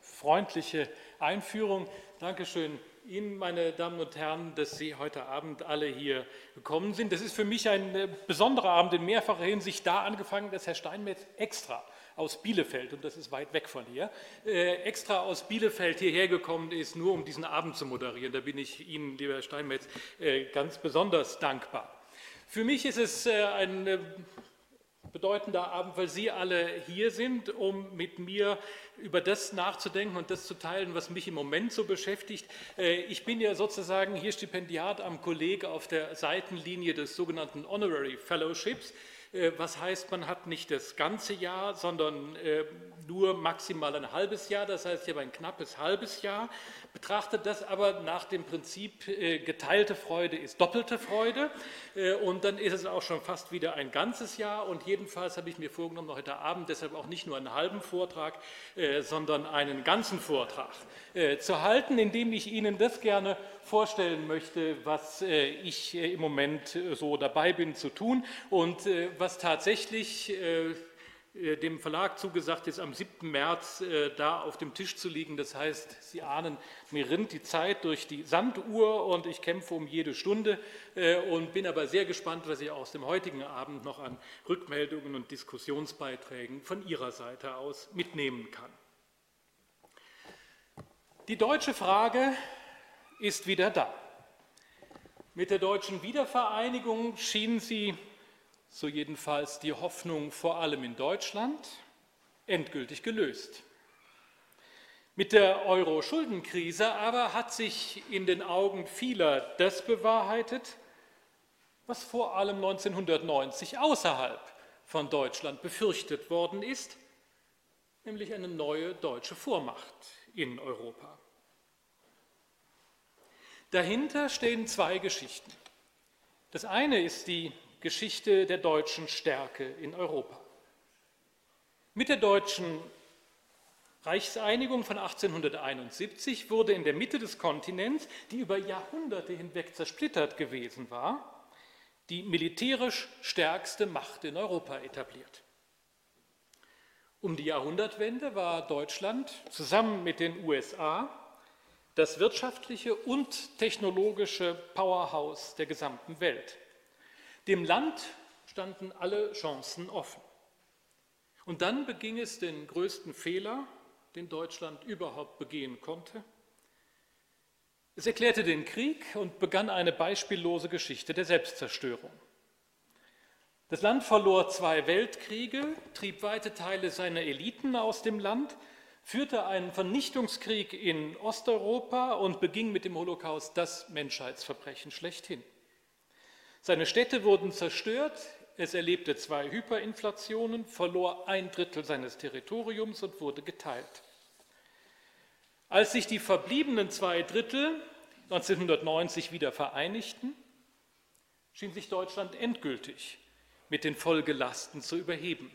Freundliche Einführung. Dankeschön Ihnen, meine Damen und Herren, dass Sie heute Abend alle hier gekommen sind. Das ist für mich ein äh, besonderer Abend in mehrfacher Hinsicht, da angefangen, dass Herr Steinmetz extra aus Bielefeld, und das ist weit weg von hier, äh, extra aus Bielefeld hierher gekommen ist, nur um diesen Abend zu moderieren. Da bin ich Ihnen, lieber Herr Steinmetz, äh, ganz besonders dankbar. Für mich ist es ein bedeutender Abend, weil Sie alle hier sind, um mit mir über das nachzudenken und das zu teilen, was mich im Moment so beschäftigt. Äh, ich bin ja sozusagen hier Stipendiat am Kolleg auf der Seitenlinie des sogenannten Honorary Fellowships. Äh, was heißt, man hat nicht das ganze Jahr, sondern äh, nur maximal ein halbes Jahr, das heißt, ich habe ein knappes halbes Jahr, betrachtet das aber nach dem Prinzip, äh, geteilte Freude ist doppelte Freude und dann ist es auch schon fast wieder ein ganzes Jahr. Und jedenfalls habe ich mir vorgenommen, heute Abend deshalb auch nicht nur einen halben Vortrag, sondern einen ganzen Vortrag zu halten, indem ich Ihnen das gerne vorstellen möchte, was ich im Moment so dabei bin zu tun. Und was tatsächlich äh, äh, dem Verlag zugesagt ist, am 7. März äh, da auf dem Tisch zu liegen. Das heißt, Sie ahnen, mir rinnt die Zeit durch die Sanduhr und ich kämpfe um jede Stunde und bin aber sehr gespannt, was ich aus dem heutigen Abend noch an Rückmeldungen und Diskussionsbeiträgen von Ihrer Seite aus mitnehmen kann. Die deutsche Frage ist wieder da. Mit der deutschen Wiedervereinigung schien sie so jedenfalls die Hoffnung vor allem in Deutschland, endgültig gelöst. Mit der Euro-Schuldenkrise aber hat sich in den Augen vieler das bewahrheitet, was vor allem 1990 außerhalb von Deutschland befürchtet worden ist, nämlich eine neue deutsche Vormacht in Europa. Dahinter stehen zwei Geschichten. Das eine ist die Geschichte der deutschen Stärke in Europa. Mit der deutschen Reichseinigung von 1871 wurde in der Mitte des Kontinents, die über Jahrhunderte hinweg zersplittert gewesen war, die militärisch stärkste Macht in Europa etabliert. Um die Jahrhundertwende war Deutschland zusammen mit den USA das wirtschaftliche und technologische Powerhouse der gesamten Welt. Dem Land standen alle Chancen offen. Und dann beging es den größten Fehler, den Deutschland überhaupt begehen konnte. Es erklärte den Krieg und begann eine beispiellose Geschichte der Selbstzerstörung. Das Land verlor zwei Weltkriege, trieb weite Teile seiner Eliten aus dem Land, führte einen Vernichtungskrieg in Osteuropa und beging mit dem Holocaust das Menschheitsverbrechen schlechthin. Seine Städte wurden zerstört, es erlebte zwei Hyperinflationen, verlor ein Drittel seines Territoriums und wurde geteilt. Als sich die verbliebenen zwei Drittel 1990 wieder vereinigten, schien sich Deutschland endgültig mit den Folgelasten zu überheben.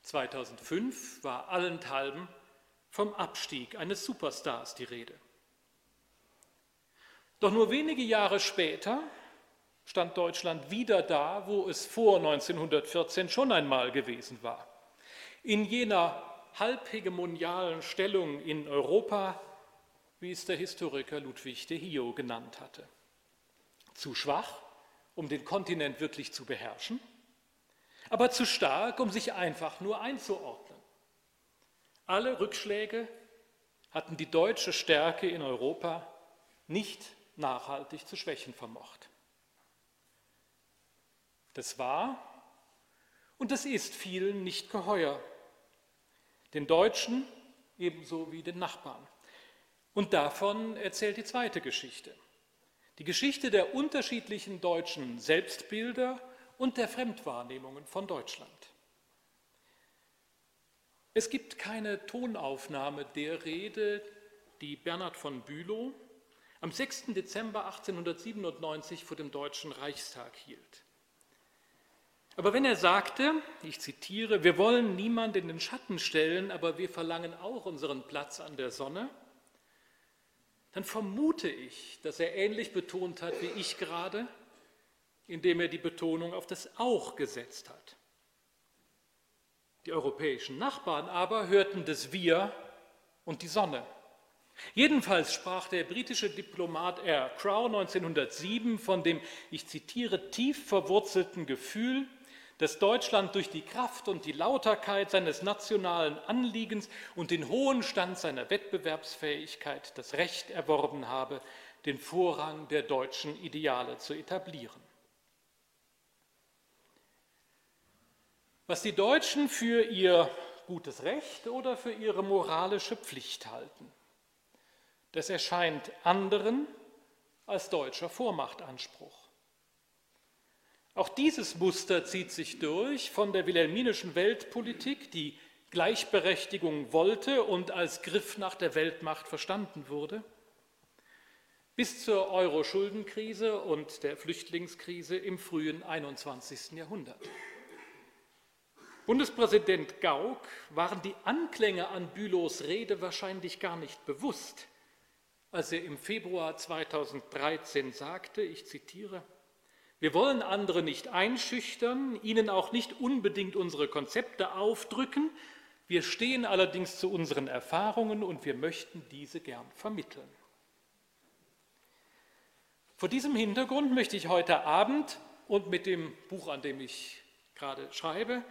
2005 war allenthalben vom Abstieg eines Superstars die Rede. Doch nur wenige Jahre später stand Deutschland wieder da, wo es vor 1914 schon einmal gewesen war. In jener halbhegemonialen Stellung in Europa, wie es der Historiker Ludwig de Hio genannt hatte. Zu schwach, um den Kontinent wirklich zu beherrschen, aber zu stark, um sich einfach nur einzuordnen. Alle Rückschläge hatten die deutsche Stärke in Europa nicht nachhaltig zu schwächen vermocht. Das war und das ist vielen nicht geheuer. Den Deutschen ebenso wie den Nachbarn. Und davon erzählt die zweite Geschichte. Die Geschichte der unterschiedlichen deutschen Selbstbilder und der Fremdwahrnehmungen von Deutschland. Es gibt keine Tonaufnahme der Rede, die Bernhard von Bülow am 6. Dezember 1897 vor dem Deutschen Reichstag hielt. Aber wenn er sagte, ich zitiere, wir wollen niemand in den Schatten stellen, aber wir verlangen auch unseren Platz an der Sonne, dann vermute ich, dass er ähnlich betont hat wie ich gerade, indem er die Betonung auf das auch gesetzt hat. Die europäischen Nachbarn aber hörten das Wir und die Sonne. Jedenfalls sprach der britische Diplomat R. Crow 1907 von dem, ich zitiere, tief verwurzelten Gefühl, dass Deutschland durch die Kraft und die Lauterkeit seines nationalen Anliegens und den hohen Stand seiner Wettbewerbsfähigkeit das Recht erworben habe, den Vorrang der deutschen Ideale zu etablieren. Was die Deutschen für ihr gutes Recht oder für ihre moralische Pflicht halten, das erscheint anderen als deutscher Vormachtanspruch. Auch dieses Muster zieht sich durch von der wilhelminischen Weltpolitik, die Gleichberechtigung wollte und als Griff nach der Weltmacht verstanden wurde, bis zur Euro-Schuldenkrise und der Flüchtlingskrise im frühen 21. Jahrhundert. Bundespräsident Gauck waren die Anklänge an Bülows Rede wahrscheinlich gar nicht bewusst, als er im Februar 2013 sagte, ich zitiere, wir wollen andere nicht einschüchtern, ihnen auch nicht unbedingt unsere Konzepte aufdrücken. Wir stehen allerdings zu unseren Erfahrungen und wir möchten diese gern vermitteln. Vor diesem Hintergrund möchte ich heute Abend und mit dem Buch, an dem ich gerade schreibe,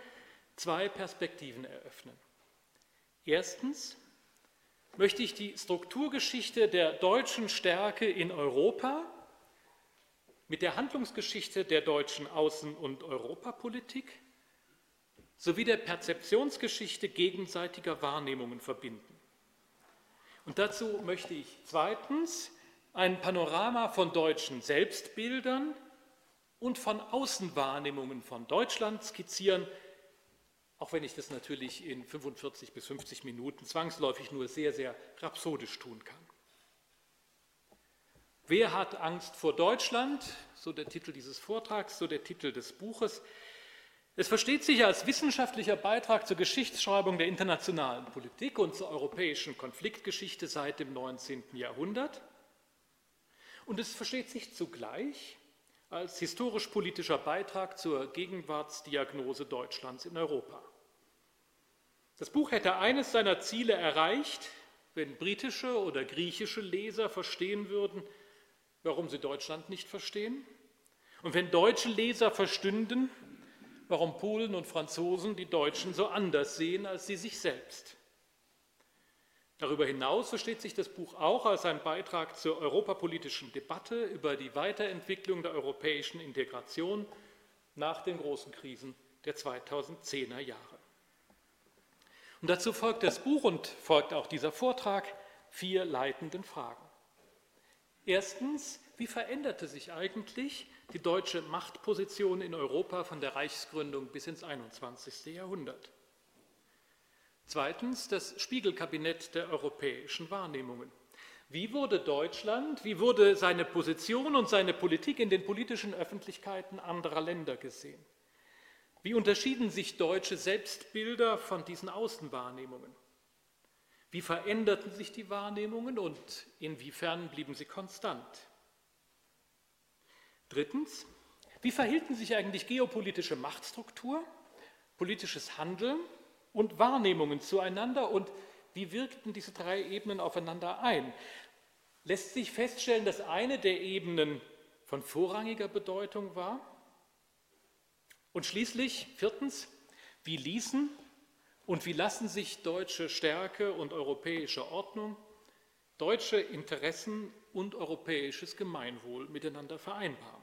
zwei Perspektiven eröffnen. Erstens möchte ich die Strukturgeschichte der deutschen Stärke in Europa mit der Handlungsgeschichte der deutschen Außen- und Europapolitik sowie der Perzeptionsgeschichte gegenseitiger Wahrnehmungen verbinden. Und dazu möchte ich zweitens ein Panorama von deutschen Selbstbildern und von Außenwahrnehmungen von Deutschland skizzieren, auch wenn ich das natürlich in 45 bis 50 Minuten zwangsläufig nur sehr, sehr rhapsodisch tun kann. Wer hat Angst vor Deutschland? So der Titel dieses Vortrags, so der Titel des Buches. Es versteht sich als wissenschaftlicher Beitrag zur Geschichtsschreibung der internationalen Politik und zur europäischen Konfliktgeschichte seit dem 19. Jahrhundert. Und es versteht sich zugleich als historisch-politischer Beitrag zur Gegenwartsdiagnose Deutschlands in Europa. Das Buch hätte eines seiner Ziele erreicht, wenn britische oder griechische Leser verstehen würden, warum sie Deutschland nicht verstehen. Und wenn deutsche Leser verstünden, warum Polen und Franzosen die Deutschen so anders sehen als sie sich selbst. Darüber hinaus versteht sich das Buch auch als ein Beitrag zur europapolitischen Debatte über die Weiterentwicklung der europäischen Integration nach den großen Krisen der 2010er Jahre. Und dazu folgt das Buch und folgt auch dieser Vortrag vier leitenden Fragen. Erstens, wie veränderte sich eigentlich die deutsche Machtposition in Europa von der Reichsgründung bis ins 21. Jahrhundert? Zweitens, das Spiegelkabinett der europäischen Wahrnehmungen. Wie wurde Deutschland, wie wurde seine Position und seine Politik in den politischen Öffentlichkeiten anderer Länder gesehen? Wie unterschieden sich deutsche Selbstbilder von diesen Außenwahrnehmungen? Wie veränderten sich die Wahrnehmungen und inwiefern blieben sie konstant? Drittens, wie verhielten sich eigentlich geopolitische Machtstruktur, politisches Handeln und Wahrnehmungen zueinander und wie wirkten diese drei Ebenen aufeinander ein? Lässt sich feststellen, dass eine der Ebenen von vorrangiger Bedeutung war? Und schließlich, viertens, wie ließen und wie lassen sich deutsche Stärke und europäische Ordnung, deutsche Interessen und europäisches Gemeinwohl miteinander vereinbaren?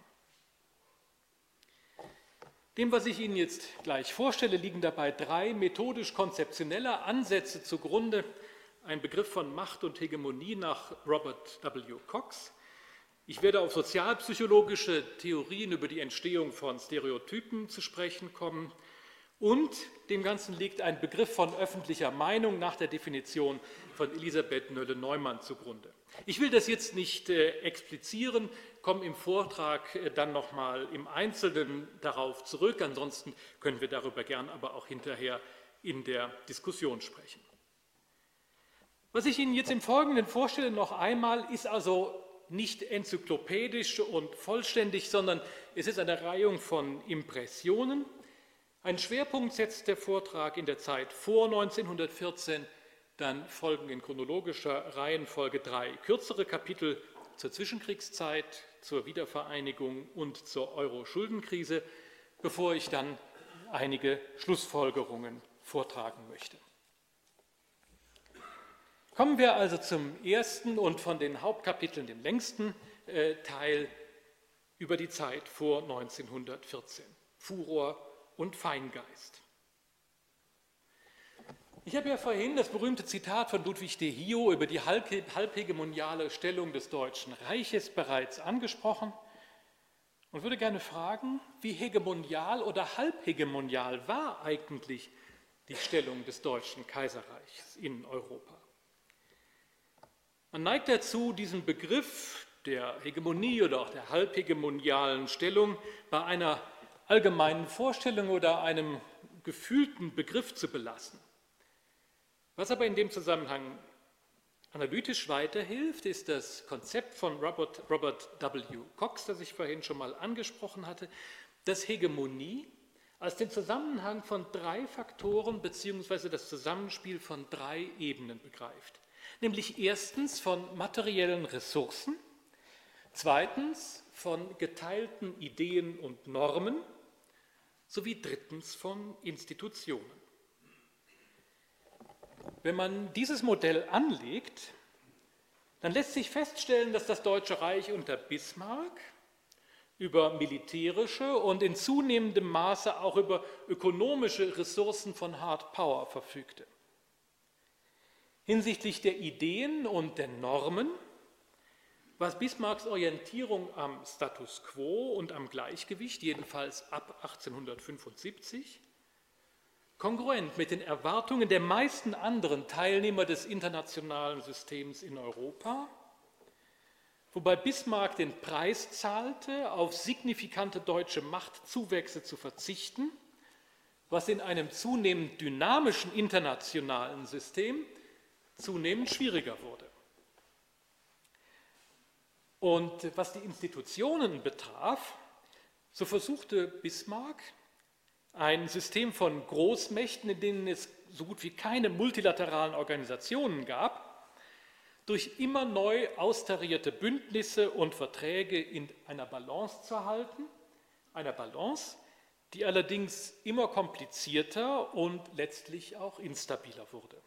Dem, was ich Ihnen jetzt gleich vorstelle, liegen dabei drei methodisch-konzeptionelle Ansätze zugrunde. Ein Begriff von Macht und Hegemonie nach Robert W. Cox. Ich werde auf sozialpsychologische Theorien über die Entstehung von Stereotypen zu sprechen kommen Und dem Ganzen liegt ein Begriff von öffentlicher Meinung nach der Definition von Elisabeth Nölle-Neumann zugrunde. Ich will das jetzt nicht äh, explizieren, komme im Vortrag äh, dann nochmal im Einzelnen darauf zurück. Ansonsten können wir darüber gern aber auch hinterher in der Diskussion sprechen. Was ich Ihnen jetzt im Folgenden vorstelle, noch einmal, ist also nicht enzyklopädisch und vollständig, sondern es ist eine Reihung von Impressionen. Ein Schwerpunkt setzt der Vortrag in der Zeit vor 1914, dann folgen in chronologischer Reihenfolge drei kürzere Kapitel zur Zwischenkriegszeit, zur Wiedervereinigung und zur Euro-Schuldenkrise, bevor ich dann einige Schlussfolgerungen vortragen möchte. Kommen wir also zum ersten und von den Hauptkapiteln dem längsten äh, Teil über die Zeit vor 1914. Furor und Feingeist. Ich habe ja vorhin das berühmte Zitat von Ludwig de Hio über die halbhegemoniale Stellung des Deutschen Reiches bereits angesprochen und würde gerne fragen, wie hegemonial oder halbhegemonial war eigentlich die Stellung des Deutschen Kaiserreichs in Europa? Man neigt dazu, diesen Begriff der Hegemonie oder auch der halbhegemonialen Stellung bei einer allgemeinen Vorstellung oder einem gefühlten Begriff zu belassen. Was aber in dem Zusammenhang analytisch weiterhilft, ist das Konzept von Robert, Robert W. Cox, das ich vorhin schon mal angesprochen hatte, dass Hegemonie als den Zusammenhang von drei Faktoren bzw. das Zusammenspiel von drei Ebenen begreift. Nämlich erstens von materiellen Ressourcen, zweitens von geteilten Ideen und Normen sowie drittens von Institutionen. Wenn man dieses Modell anlegt, dann lässt sich feststellen, dass das Deutsche Reich unter Bismarck über militärische und in zunehmendem Maße auch über ökonomische Ressourcen von Hard Power verfügte. Hinsichtlich der Ideen und der Normen war Bismarcks Orientierung am Status quo und am Gleichgewicht, jedenfalls ab 1875, kongruent mit den Erwartungen der meisten anderen Teilnehmer des internationalen Systems in Europa, wobei Bismarck den Preis zahlte, auf signifikante deutsche Machtzuwächse zu verzichten, was in einem zunehmend dynamischen internationalen System zunehmend schwieriger wurde. Und was die Institutionen betraf, so versuchte Bismarck ein System von Großmächten, in denen es so gut wie keine multilateralen Organisationen gab, durch immer neu austarierte Bündnisse und Verträge in einer Balance zu halten, einer Balance, die allerdings immer komplizierter und letztlich auch instabiler wurde.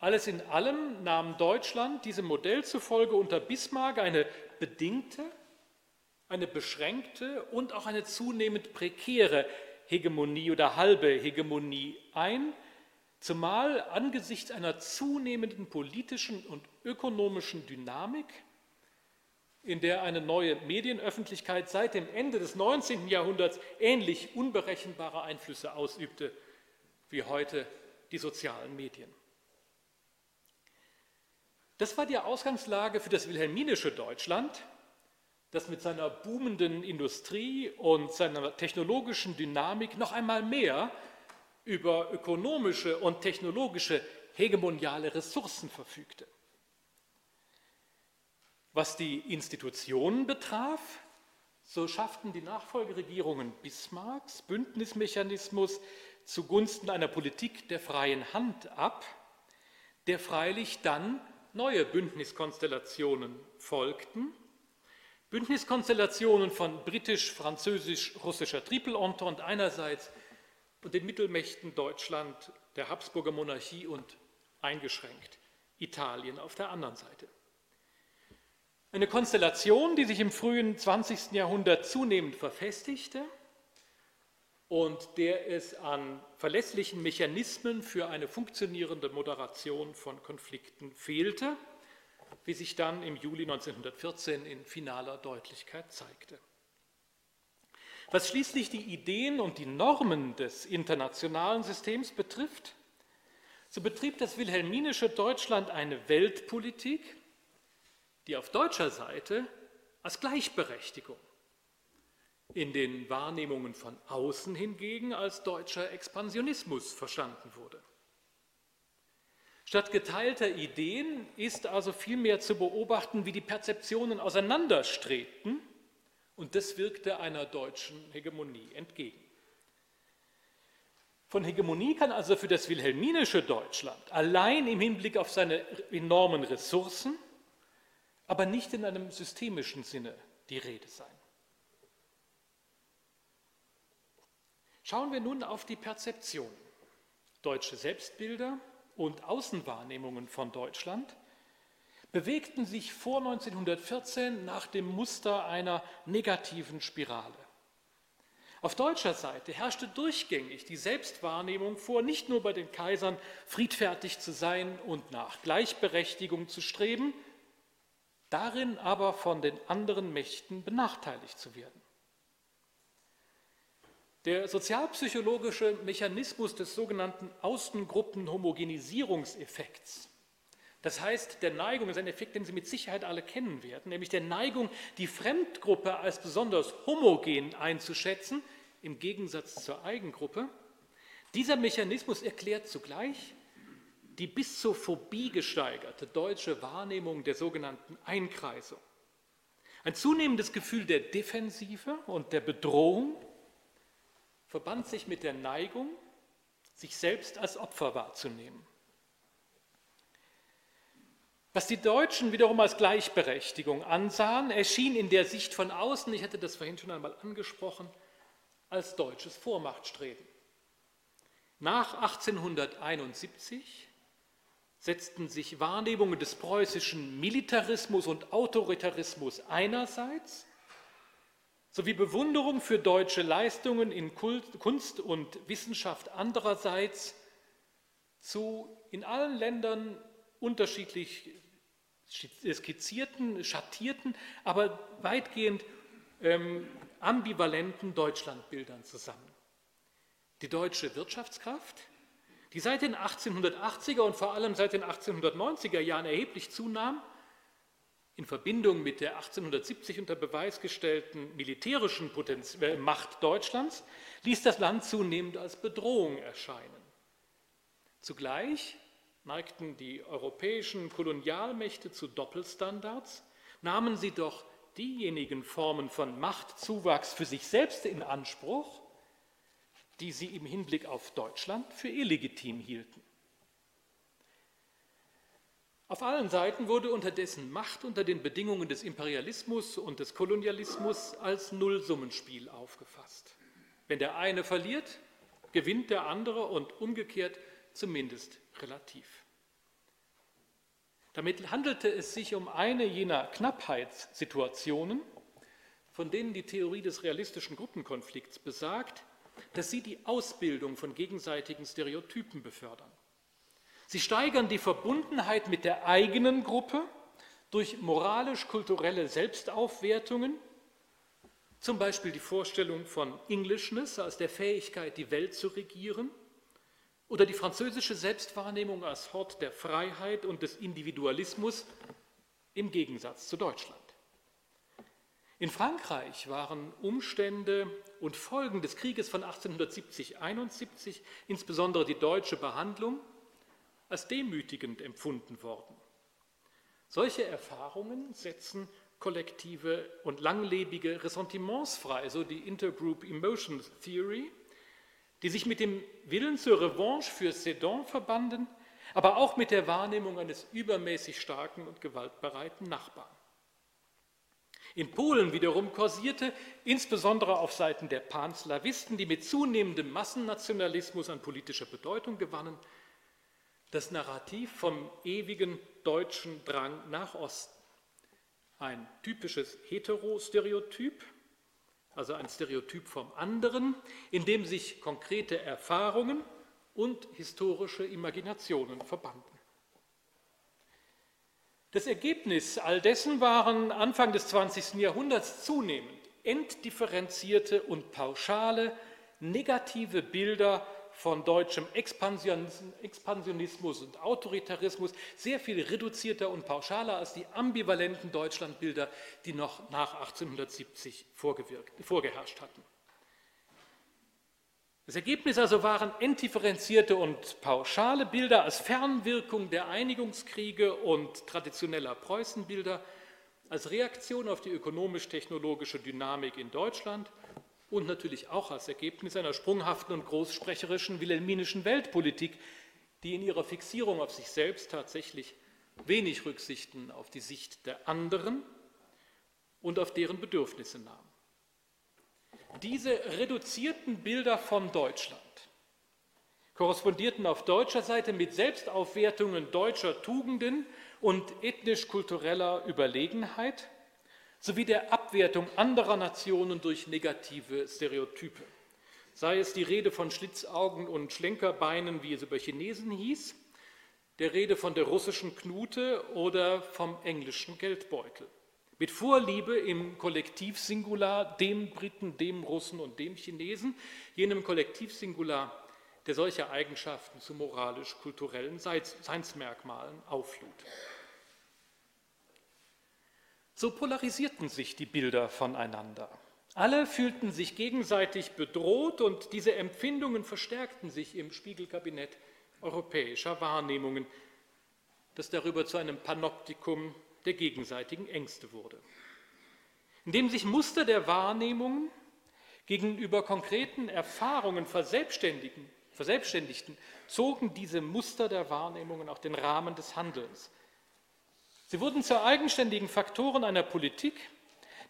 Alles in allem nahm Deutschland diesem Modell zufolge unter Bismarck eine bedingte, eine beschränkte und auch eine zunehmend prekäre Hegemonie oder halbe Hegemonie ein, zumal angesichts einer zunehmenden politischen und ökonomischen Dynamik, in der eine neue Medienöffentlichkeit seit dem Ende des 19. Jahrhunderts ähnlich unberechenbare Einflüsse ausübte wie heute die sozialen Medien. Das war die Ausgangslage für das wilhelminische Deutschland, das mit seiner boomenden Industrie und seiner technologischen Dynamik noch einmal mehr über ökonomische und technologische hegemoniale Ressourcen verfügte. Was die Institutionen betraf, so schafften die Nachfolgeregierungen Bismarcks Bündnismechanismus zugunsten einer Politik der freien Hand ab, der freilich dann neue Bündniskonstellationen folgten Bündniskonstellationen von britisch-französisch-russischer Triple-Entente einerseits und den Mittelmächten Deutschland, der Habsburger Monarchie und eingeschränkt Italien auf der anderen Seite. Eine Konstellation, die sich im frühen 20. Jahrhundert zunehmend verfestigte und der es an verlässlichen Mechanismen für eine funktionierende Moderation von Konflikten fehlte wie sich dann im Juli 1914 in finaler Deutlichkeit zeigte. Was schließlich die Ideen und die Normen des internationalen Systems betrifft, so betrieb das wilhelminische Deutschland eine Weltpolitik, die auf deutscher Seite als Gleichberechtigung, in den Wahrnehmungen von außen hingegen als deutscher Expansionismus verstanden wurde. Statt geteilter Ideen ist also vielmehr zu beobachten, wie die Perzeptionen auseinanderstrebten, und das wirkte einer deutschen Hegemonie entgegen. Von Hegemonie kann also für das wilhelminische Deutschland allein im Hinblick auf seine enormen Ressourcen, aber nicht in einem systemischen Sinne die Rede sein. Schauen wir nun auf die Perzeption. Deutsche Selbstbilder und Außenwahrnehmungen von Deutschland bewegten sich vor 1914 nach dem Muster einer negativen Spirale. Auf deutscher Seite herrschte durchgängig die Selbstwahrnehmung vor, nicht nur bei den Kaisern friedfertig zu sein und nach Gleichberechtigung zu streben, darin aber von den anderen Mächten benachteiligt zu werden. Der sozialpsychologische Mechanismus des sogenannten Außengruppenhomogenisierungseffekts, das heißt der Neigung, das ist ein Effekt, den Sie mit Sicherheit alle kennen werden, nämlich der Neigung, die Fremdgruppe als besonders homogen einzuschätzen, im Gegensatz zur Eigengruppe. Dieser Mechanismus erklärt zugleich die bis zur Phobie gesteigerte deutsche Wahrnehmung der sogenannten Einkreisung. Ein zunehmendes Gefühl der Defensive und der Bedrohung verband sich mit der Neigung, sich selbst als Opfer wahrzunehmen. Was die Deutschen wiederum als Gleichberechtigung ansahen, erschien in der Sicht von außen, ich hatte das vorhin schon einmal angesprochen, als deutsches Vormachtstreben. Nach 1871 setzten sich Wahrnehmungen des preußischen Militarismus und Autoritarismus einerseits sowie Bewunderung für deutsche Leistungen in Kunst und Wissenschaft andererseits zu in allen Ländern unterschiedlich skizzierten, schattierten, aber weitgehend ähm, ambivalenten Deutschlandbildern zusammen. Die deutsche Wirtschaftskraft, die seit den 1880er und vor allem seit den 1890er Jahren erheblich zunahm, in Verbindung mit der 1870 unter Beweis gestellten militärischen Potenz äh, Macht Deutschlands ließ das Land zunehmend als Bedrohung erscheinen. Zugleich neigten die europäischen Kolonialmächte zu Doppelstandards, nahmen sie doch diejenigen Formen von Machtzuwachs für sich selbst in Anspruch, die sie im Hinblick auf Deutschland für illegitim hielten. Auf allen Seiten wurde unterdessen Macht unter den Bedingungen des Imperialismus und des Kolonialismus als Nullsummenspiel aufgefasst. Wenn der eine verliert, gewinnt der andere und umgekehrt zumindest relativ. Damit handelte es sich um eine jener Knappheitssituationen, von denen die Theorie des realistischen Gruppenkonflikts besagt, dass sie die Ausbildung von gegenseitigen Stereotypen befördern. Sie steigern die Verbundenheit mit der eigenen Gruppe durch moralisch-kulturelle Selbstaufwertungen, zum Beispiel die Vorstellung von Englishness als der Fähigkeit, die Welt zu regieren, oder die französische Selbstwahrnehmung als Hort der Freiheit und des Individualismus im Gegensatz zu Deutschland. In Frankreich waren Umstände und Folgen des Krieges von 1870-71, insbesondere die deutsche Behandlung, als demütigend empfunden worden. Solche Erfahrungen setzen kollektive und langlebige Ressentiments frei, so die Intergroup Emotions Theory, die sich mit dem Willen zur Revanche für Sedan verbanden, aber auch mit der Wahrnehmung eines übermäßig starken und gewaltbereiten Nachbarn. In Polen wiederum kursierte, insbesondere auf Seiten der Panslawisten, die mit zunehmendem Massennationalismus an politischer Bedeutung gewannen, das Narrativ vom ewigen deutschen Drang nach Osten. Ein typisches Heterostereotyp, also ein Stereotyp vom anderen, in dem sich konkrete Erfahrungen und historische Imaginationen verbanden. Das Ergebnis all dessen waren Anfang des 20. Jahrhunderts zunehmend entdifferenzierte und pauschale negative Bilder von deutschem Expansionismus und Autoritarismus sehr viel reduzierter und pauschaler als die ambivalenten Deutschlandbilder, die noch nach 1870 vorgeherrscht hatten. Das Ergebnis also waren entdifferenzierte und pauschale Bilder als Fernwirkung der Einigungskriege und traditioneller Preußenbilder, als Reaktion auf die ökonomisch-technologische Dynamik in Deutschland und natürlich auch als Ergebnis einer sprunghaften und großsprecherischen wilhelminischen Weltpolitik, die in ihrer Fixierung auf sich selbst tatsächlich wenig Rücksichten auf die Sicht der anderen und auf deren Bedürfnisse nahm. Diese reduzierten Bilder von Deutschland korrespondierten auf deutscher Seite mit Selbstaufwertungen deutscher Tugenden und ethnisch-kultureller Überlegenheit sowie der Abwertung anderer Nationen durch negative Stereotype. Sei es die Rede von Schlitzaugen und Schlenkerbeinen, wie es über Chinesen hieß, der Rede von der russischen Knute oder vom englischen Geldbeutel. Mit Vorliebe im Kollektivsingular dem Briten, dem Russen und dem Chinesen, jenem Kollektivsingular, der solche Eigenschaften zu moralisch-kulturellen Seinsmerkmalen auflud. So polarisierten sich die Bilder voneinander. Alle fühlten sich gegenseitig bedroht und diese Empfindungen verstärkten sich im Spiegelkabinett europäischer Wahrnehmungen, das darüber zu einem Panoptikum der gegenseitigen Ängste wurde. Indem sich Muster der Wahrnehmungen gegenüber konkreten Erfahrungen verselbstständigten, verselbstständigten, zogen diese Muster der Wahrnehmungen auch den Rahmen des Handelns. Sie wurden zu eigenständigen Faktoren einer Politik,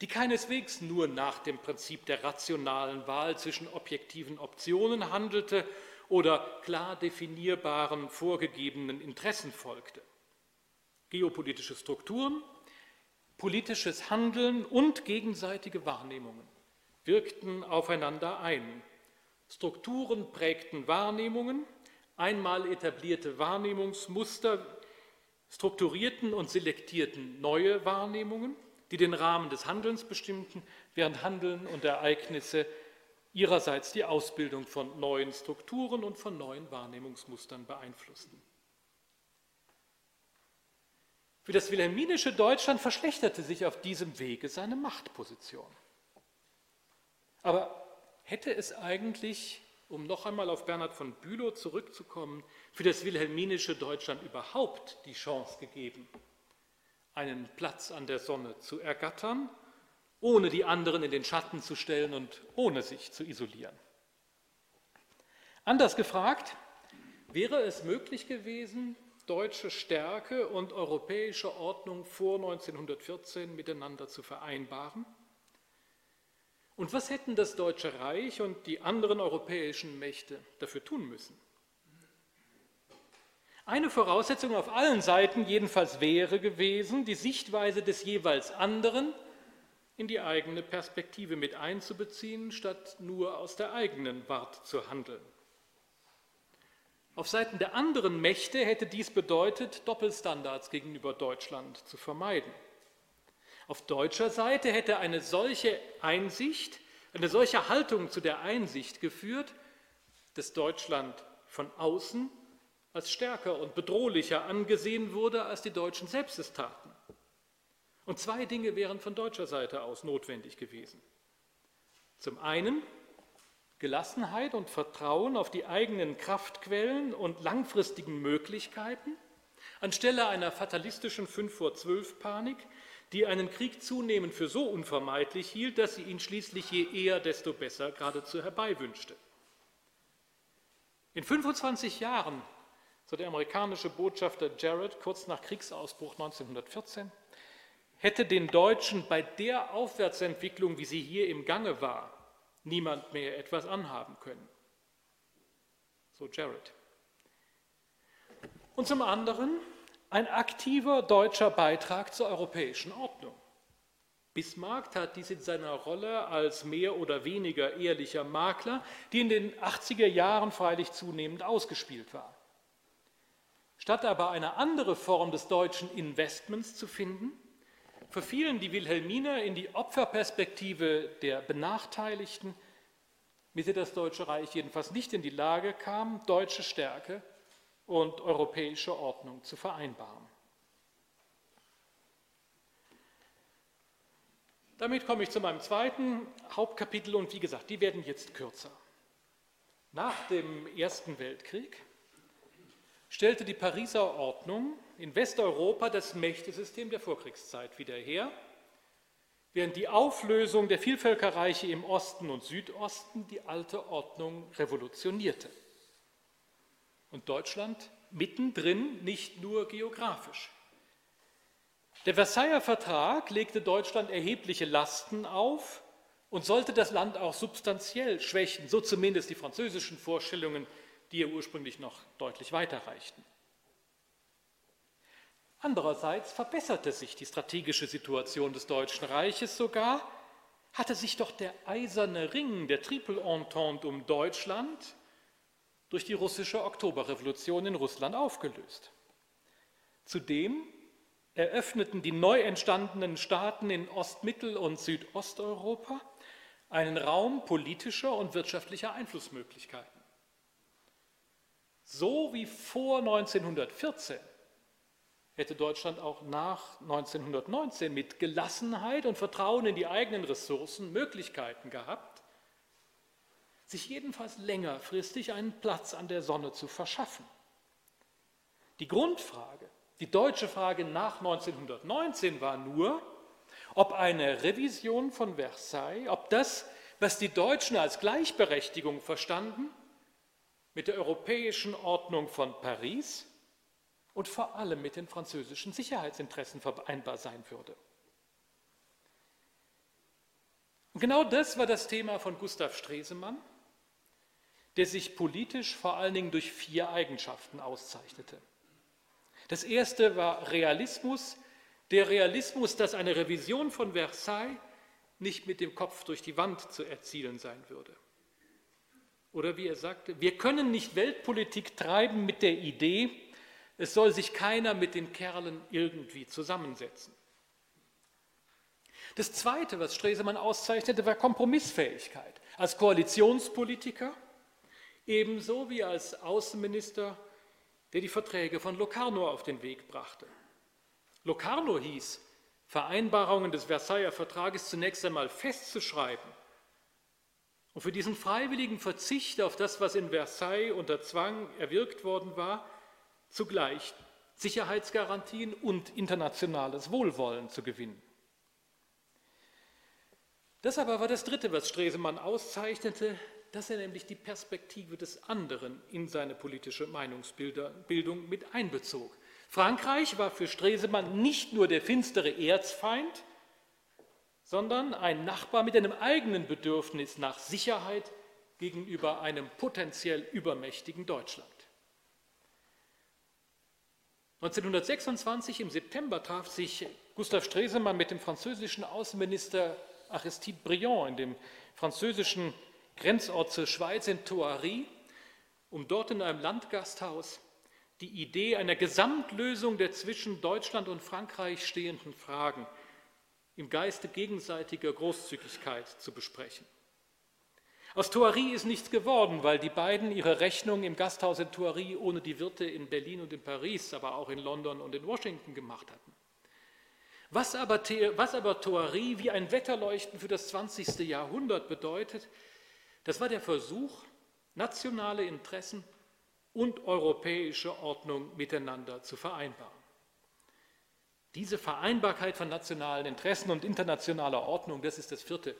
die keineswegs nur nach dem Prinzip der rationalen Wahl zwischen objektiven Optionen handelte oder klar definierbaren vorgegebenen Interessen folgte. Geopolitische Strukturen, politisches Handeln und gegenseitige Wahrnehmungen wirkten aufeinander ein. Strukturen prägten Wahrnehmungen, einmal etablierte Wahrnehmungsmuster strukturierten und selektierten neue Wahrnehmungen, die den Rahmen des Handelns bestimmten, während Handeln und Ereignisse ihrerseits die Ausbildung von neuen Strukturen und von neuen Wahrnehmungsmustern beeinflussten. Für das wilhelminische Deutschland verschlechterte sich auf diesem Wege seine Machtposition. Aber hätte es eigentlich um noch einmal auf Bernhard von Bülow zurückzukommen, für das wilhelminische Deutschland überhaupt die Chance gegeben, einen Platz an der Sonne zu ergattern, ohne die anderen in den Schatten zu stellen und ohne sich zu isolieren. Anders gefragt, wäre es möglich gewesen, deutsche Stärke und europäische Ordnung vor 1914 miteinander zu vereinbaren? Und was hätten das Deutsche Reich und die anderen europäischen Mächte dafür tun müssen? Eine Voraussetzung auf allen Seiten jedenfalls wäre gewesen, die Sichtweise des jeweils anderen in die eigene Perspektive mit einzubeziehen, statt nur aus der eigenen Wart zu handeln. Auf Seiten der anderen Mächte hätte dies bedeutet, Doppelstandards gegenüber Deutschland zu vermeiden. Auf deutscher Seite hätte eine solche Einsicht, eine solche Haltung zu der Einsicht geführt, dass Deutschland von außen als stärker und bedrohlicher angesehen wurde, als die Deutschen selbst es taten. Und zwei Dinge wären von deutscher Seite aus notwendig gewesen. Zum einen Gelassenheit und Vertrauen auf die eigenen Kraftquellen und langfristigen Möglichkeiten, anstelle einer fatalistischen 5 vor 12 Panik, die einen Krieg zunehmend für so unvermeidlich hielt, dass sie ihn schließlich je eher, desto besser geradezu herbeiwünschte. In 25 Jahren, so der amerikanische Botschafter Jarrett kurz nach Kriegsausbruch 1914, hätte den Deutschen bei der Aufwärtsentwicklung, wie sie hier im Gange war, niemand mehr etwas anhaben können. So Jarrett. Und zum anderen ein aktiver deutscher Beitrag zur europäischen Ordnung. Bismarck tat dies in seiner Rolle als mehr oder weniger ehrlicher Makler, die in den 80er Jahren freilich zunehmend ausgespielt war. Statt aber eine andere Form des deutschen Investments zu finden, verfielen die Wilhelminer in die Opferperspektive der Benachteiligten, mit der das Deutsche Reich jedenfalls nicht in die Lage kam, deutsche Stärke und europäische Ordnung zu vereinbaren. Damit komme ich zu meinem zweiten Hauptkapitel und wie gesagt, die werden jetzt kürzer. Nach dem Ersten Weltkrieg stellte die Pariser Ordnung in Westeuropa das Mächtesystem der Vorkriegszeit wieder her, während die Auflösung der Vielvölkerreiche im Osten und Südosten die alte Ordnung revolutionierte. Und Deutschland mittendrin nicht nur geografisch. Der Versailler Vertrag legte Deutschland erhebliche Lasten auf und sollte das Land auch substanziell schwächen, so zumindest die französischen Vorstellungen, die ja ursprünglich noch deutlich weiter reichten. Andererseits verbesserte sich die strategische Situation des Deutschen Reiches sogar, hatte sich doch der eiserne Ring der Triple Entente um Deutschland durch die russische Oktoberrevolution in Russland aufgelöst. Zudem eröffneten die neu entstandenen Staaten in Ostmittel- und Südosteuropa einen Raum politischer und wirtschaftlicher Einflussmöglichkeiten. So wie vor 1914 hätte Deutschland auch nach 1919 mit Gelassenheit und Vertrauen in die eigenen Ressourcen Möglichkeiten gehabt, sich jedenfalls längerfristig einen Platz an der Sonne zu verschaffen. Die Grundfrage, die deutsche Frage nach 1919 war nur, ob eine Revision von Versailles, ob das, was die Deutschen als Gleichberechtigung verstanden, mit der europäischen Ordnung von Paris und vor allem mit den französischen Sicherheitsinteressen vereinbar sein würde. Und genau das war das Thema von Gustav Stresemann, der sich politisch vor allen Dingen durch vier Eigenschaften auszeichnete. Das erste war Realismus, der Realismus, dass eine Revision von Versailles nicht mit dem Kopf durch die Wand zu erzielen sein würde. Oder wie er sagte, wir können nicht Weltpolitik treiben mit der Idee, es soll sich keiner mit den Kerlen irgendwie zusammensetzen. Das Zweite, was Stresemann auszeichnete, war Kompromissfähigkeit. Als Koalitionspolitiker, ebenso wie als Außenminister der die Verträge von Locarno auf den Weg brachte. Locarno hieß, Vereinbarungen des Versailler Vertrages zunächst einmal festzuschreiben und für diesen freiwilligen Verzicht auf das, was in Versailles unter Zwang erwirkt worden war, zugleich Sicherheitsgarantien und internationales Wohlwollen zu gewinnen. Das aber war das Dritte, was Stresemann auszeichnete, dass er nämlich die Perspektive des anderen in seine politische Meinungsbildung mit einbezog. Frankreich war für Stresemann nicht nur der finstere Erzfeind, sondern ein Nachbar mit einem eigenen Bedürfnis nach Sicherheit gegenüber einem potenziell übermächtigen Deutschland. 1926 im September traf sich Gustav Stresemann mit dem französischen Außenminister Aristide Briand in dem französischen Grenzort zur Schweiz in Thoiry, um dort in einem Landgasthaus die Idee einer Gesamtlösung der zwischen Deutschland und Frankreich stehenden Fragen im Geiste gegenseitiger Großzügigkeit zu besprechen. Aus Thoiry ist nichts geworden, weil die beiden ihre Rechnung im Gasthaus in Thoiry ohne die Wirte in Berlin und in Paris, aber auch in London und in Washington gemacht hatten. Was aber, was aber Thoiry wie ein Wetterleuchten für das 20. Jahrhundert bedeutet, das war der Versuch, nationale Interessen und europäische Ordnung miteinander zu vereinbaren. Diese Vereinbarkeit von nationalen Interessen und internationaler Ordnung, das ist das vierte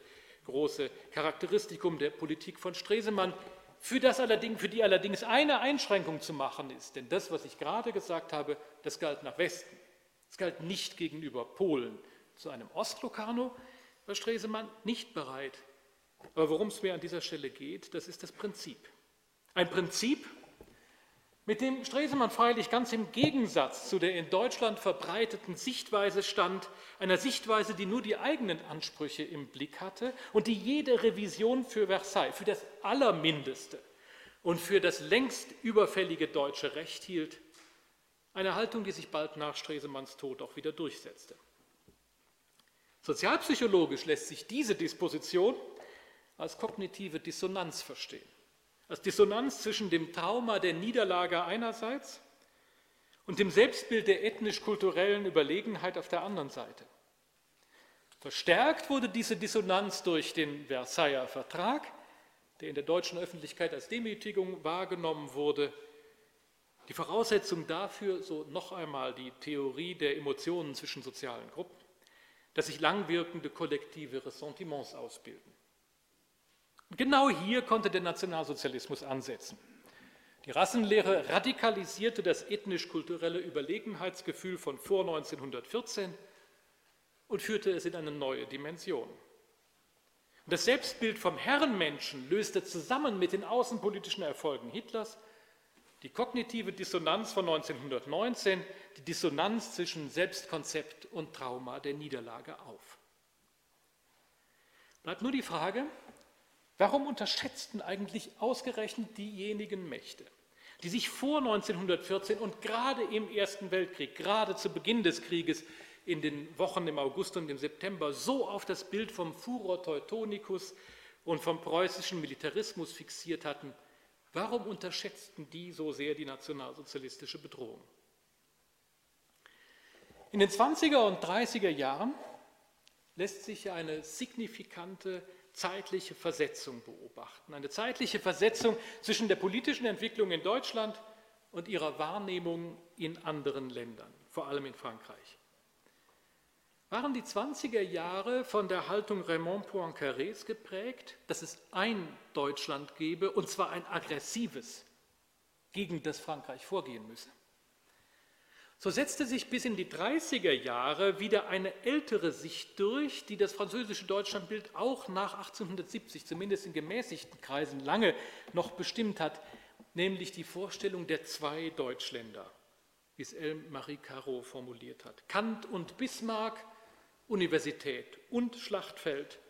große Charakteristikum der Politik von Stresemann, für, das allerdings, für die allerdings eine Einschränkung zu machen ist. Denn das, was ich gerade gesagt habe, das galt nach Westen. Es galt nicht gegenüber Polen. Zu einem Ostlokarno war Stresemann nicht bereit, aber worum es mir an dieser Stelle geht, das ist das Prinzip. Ein Prinzip, mit dem Stresemann freilich ganz im Gegensatz zu der in Deutschland verbreiteten Sichtweise stand, einer Sichtweise, die nur die eigenen Ansprüche im Blick hatte und die jede Revision für Versailles, für das Allermindeste und für das längst überfällige deutsche Recht hielt, eine Haltung, die sich bald nach Stresemanns Tod auch wieder durchsetzte. Sozialpsychologisch lässt sich diese Disposition als kognitive Dissonanz verstehen. Als Dissonanz zwischen dem Trauma der Niederlage einerseits und dem Selbstbild der ethnisch-kulturellen Überlegenheit auf der anderen Seite. Verstärkt wurde diese Dissonanz durch den Versailler Vertrag, der in der deutschen Öffentlichkeit als Demütigung wahrgenommen wurde. Die Voraussetzung dafür, so noch einmal die Theorie der Emotionen zwischen sozialen Gruppen, dass sich langwirkende kollektive Ressentiments ausbilden. Genau hier konnte der Nationalsozialismus ansetzen. Die Rassenlehre radikalisierte das ethnisch-kulturelle Überlegenheitsgefühl von vor 1914 und führte es in eine neue Dimension. Das Selbstbild vom Herrenmenschen löste zusammen mit den außenpolitischen Erfolgen Hitlers die kognitive Dissonanz von 1919, die Dissonanz zwischen Selbstkonzept und Trauma der Niederlage auf. Bleibt nur die Frage, warum unterschätzten eigentlich ausgerechnet diejenigen Mächte, die sich vor 1914 und gerade im Ersten Weltkrieg, gerade zu Beginn des Krieges, in den Wochen im August und im September so auf das Bild vom Furor Teutonicus und vom preußischen Militarismus fixiert hatten, warum unterschätzten die so sehr die nationalsozialistische Bedrohung? In den 20er und 30er Jahren lässt sich eine signifikante zeitliche Versetzung beobachten. Eine zeitliche Versetzung zwischen der politischen Entwicklung in Deutschland und ihrer Wahrnehmung in anderen Ländern, vor allem in Frankreich. Waren die 20er Jahre von der Haltung Raymond Poincarés geprägt, dass es ein Deutschland gebe, und zwar ein aggressives, gegen das Frankreich vorgehen müsse? So setzte sich bis in die 30er Jahre wieder eine ältere Sicht durch, die das französische Deutschlandbild auch nach 1870, zumindest in gemäßigten Kreisen, lange noch bestimmt hat, nämlich die Vorstellung der zwei Deutschländer, wie es Marie Caro formuliert hat. Kant und Bismarck Universität und Schlachtfeld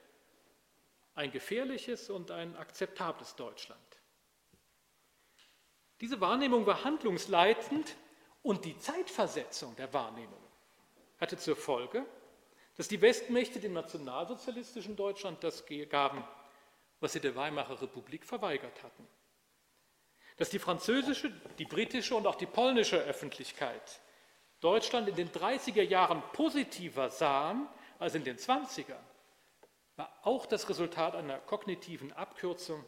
ein gefährliches und ein akzeptables Deutschland. Diese Wahrnehmung war handlungsleitend und die Zeitversetzung der Wahrnehmung hatte zur Folge, dass die Westmächte dem nationalsozialistischen Deutschland das gaben, was sie der Weimarer Republik verweigert hatten. Dass die französische, die britische und auch die polnische Öffentlichkeit Deutschland in den 30er Jahren positiver sahen als in den 20ern, war auch das Resultat einer kognitiven Abkürzung.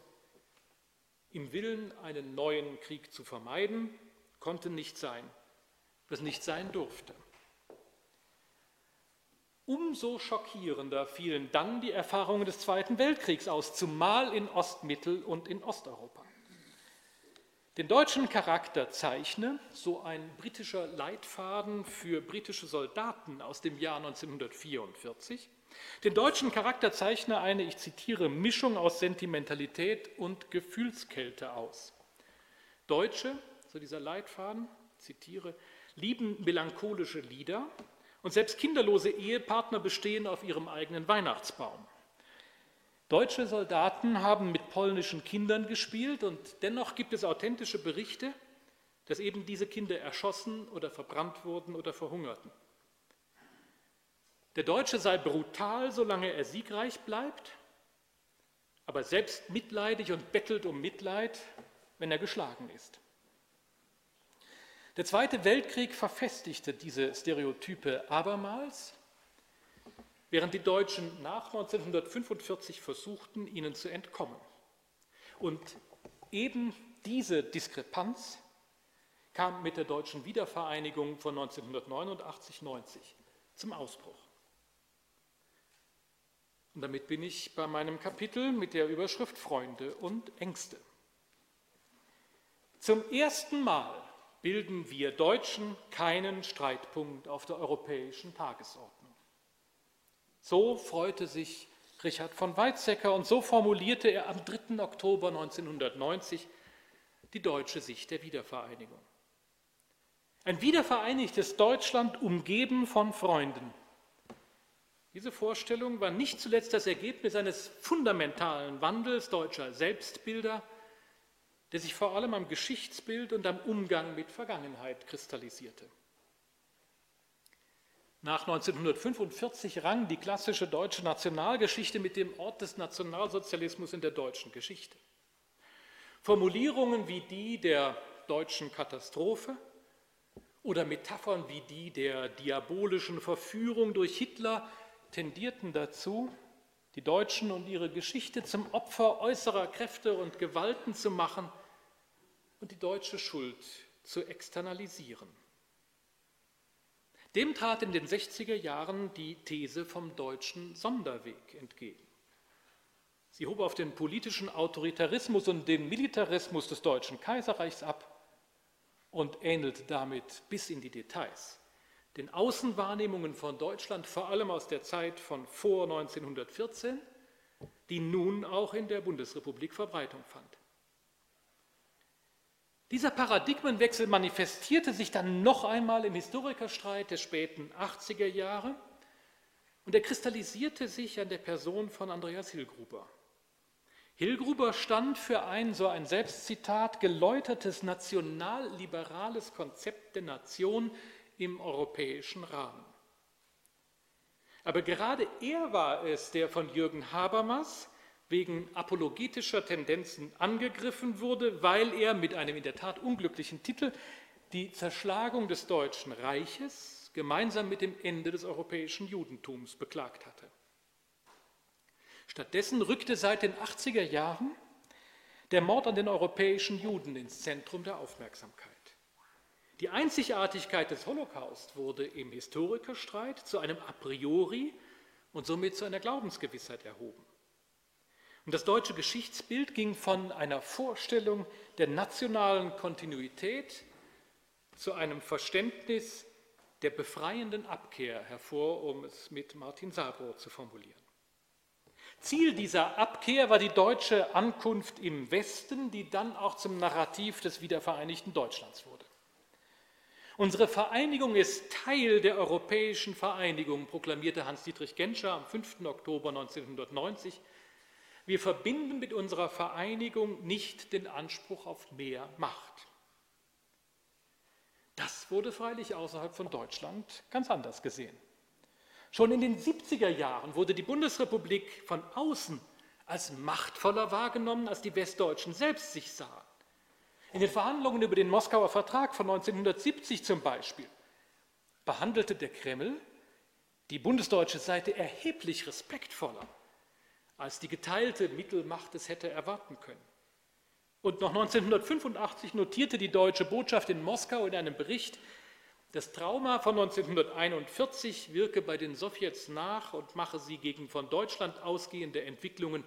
Im Willen, einen neuen Krieg zu vermeiden, konnte nicht sein, was nicht sein durfte. Umso schockierender fielen dann die Erfahrungen des Zweiten Weltkriegs aus, zumal in Ostmittel- und in Osteuropa. Den deutschen Charakter zeichne, so ein britischer Leitfaden für britische Soldaten aus dem Jahr 1944, den deutschen Charakter zeichne eine, ich zitiere, Mischung aus Sentimentalität und Gefühlskälte aus. Deutsche, so dieser Leitfaden, zitiere, lieben melancholische Lieder und selbst kinderlose Ehepartner bestehen auf ihrem eigenen Weihnachtsbaum. Deutsche Soldaten haben mit polnischen Kindern gespielt und dennoch gibt es authentische Berichte, dass eben diese Kinder erschossen oder verbrannt wurden oder verhungerten. Der Deutsche sei brutal, solange er siegreich bleibt, aber selbst mitleidig und bettelt um Mitleid, wenn er geschlagen ist. Der Zweite Weltkrieg verfestigte diese Stereotype abermals während die Deutschen nach 1945 versuchten, ihnen zu entkommen. Und eben diese Diskrepanz kam mit der deutschen Wiedervereinigung von 1989-90 zum Ausbruch. Und damit bin ich bei meinem Kapitel mit der Überschrift Freunde und Ängste. Zum ersten Mal bilden wir Deutschen keinen Streitpunkt auf der europäischen Tagesordnung. So freute sich Richard von Weizsäcker und so formulierte er am 3. Oktober 1990 die deutsche Sicht der Wiedervereinigung. Ein wiedervereinigtes Deutschland umgeben von Freunden. Diese Vorstellung war nicht zuletzt das Ergebnis eines fundamentalen Wandels deutscher Selbstbilder, der sich vor allem am Geschichtsbild und am Umgang mit Vergangenheit kristallisierte. Nach 1945 rang die klassische deutsche Nationalgeschichte mit dem Ort des Nationalsozialismus in der deutschen Geschichte. Formulierungen wie die der deutschen Katastrophe oder Metaphern wie die der diabolischen Verführung durch Hitler tendierten dazu, die Deutschen und ihre Geschichte zum Opfer äußerer Kräfte und Gewalten zu machen und die deutsche Schuld zu externalisieren. Dem trat in den 60er Jahren die These vom deutschen Sonderweg entgegen. Sie hob auf den politischen Autoritarismus und den Militarismus des Deutschen Kaiserreichs ab und ähnelte damit bis in die Details den Außenwahrnehmungen von Deutschland, vor allem aus der Zeit von vor 1914, die nun auch in der Bundesrepublik Verbreitung fand. Dieser Paradigmenwechsel manifestierte sich dann noch einmal im Historikerstreit der späten 80er Jahre und er kristallisierte sich an der Person von Andreas Hillgruber. Hillgruber stand für ein, so ein Selbstzitat, geläutertes nationalliberales Konzept der Nation im europäischen Rahmen. Aber gerade er war es, der von Jürgen Habermas wegen apologetischer Tendenzen angegriffen wurde, weil er mit einem in der Tat unglücklichen Titel die Zerschlagung des Deutschen Reiches gemeinsam mit dem Ende des europäischen Judentums beklagt hatte. Stattdessen rückte seit den 80er Jahren der Mord an den europäischen Juden ins Zentrum der Aufmerksamkeit. Die Einzigartigkeit des Holocaust wurde im Historikerstreit zu einem A priori und somit zu einer Glaubensgewissheit erhoben. Und das deutsche Geschichtsbild ging von einer Vorstellung der nationalen Kontinuität zu einem Verständnis der befreienden Abkehr hervor, um es mit Martin Sabro zu formulieren. Ziel dieser Abkehr war die deutsche Ankunft im Westen, die dann auch zum Narrativ des wiedervereinigten Deutschlands wurde. Unsere Vereinigung ist Teil der europäischen Vereinigung, proklamierte Hans-Dietrich Genscher am 5. Oktober 1990 wir verbinden mit unserer Vereinigung nicht den Anspruch auf mehr Macht. Das wurde freilich außerhalb von Deutschland ganz anders gesehen. Schon in den 70er Jahren wurde die Bundesrepublik von außen als machtvoller wahrgenommen, als die Westdeutschen selbst sich sahen. In den Verhandlungen über den Moskauer Vertrag von 1970 zum Beispiel behandelte der Kreml die bundesdeutsche Seite erheblich respektvoller als die geteilte Mittelmacht es hätte erwarten können. Und noch 1985 notierte die deutsche Botschaft in Moskau in einem Bericht, das Trauma von 1941 wirke bei den Sowjets nach und mache sie gegen von Deutschland ausgehende Entwicklungen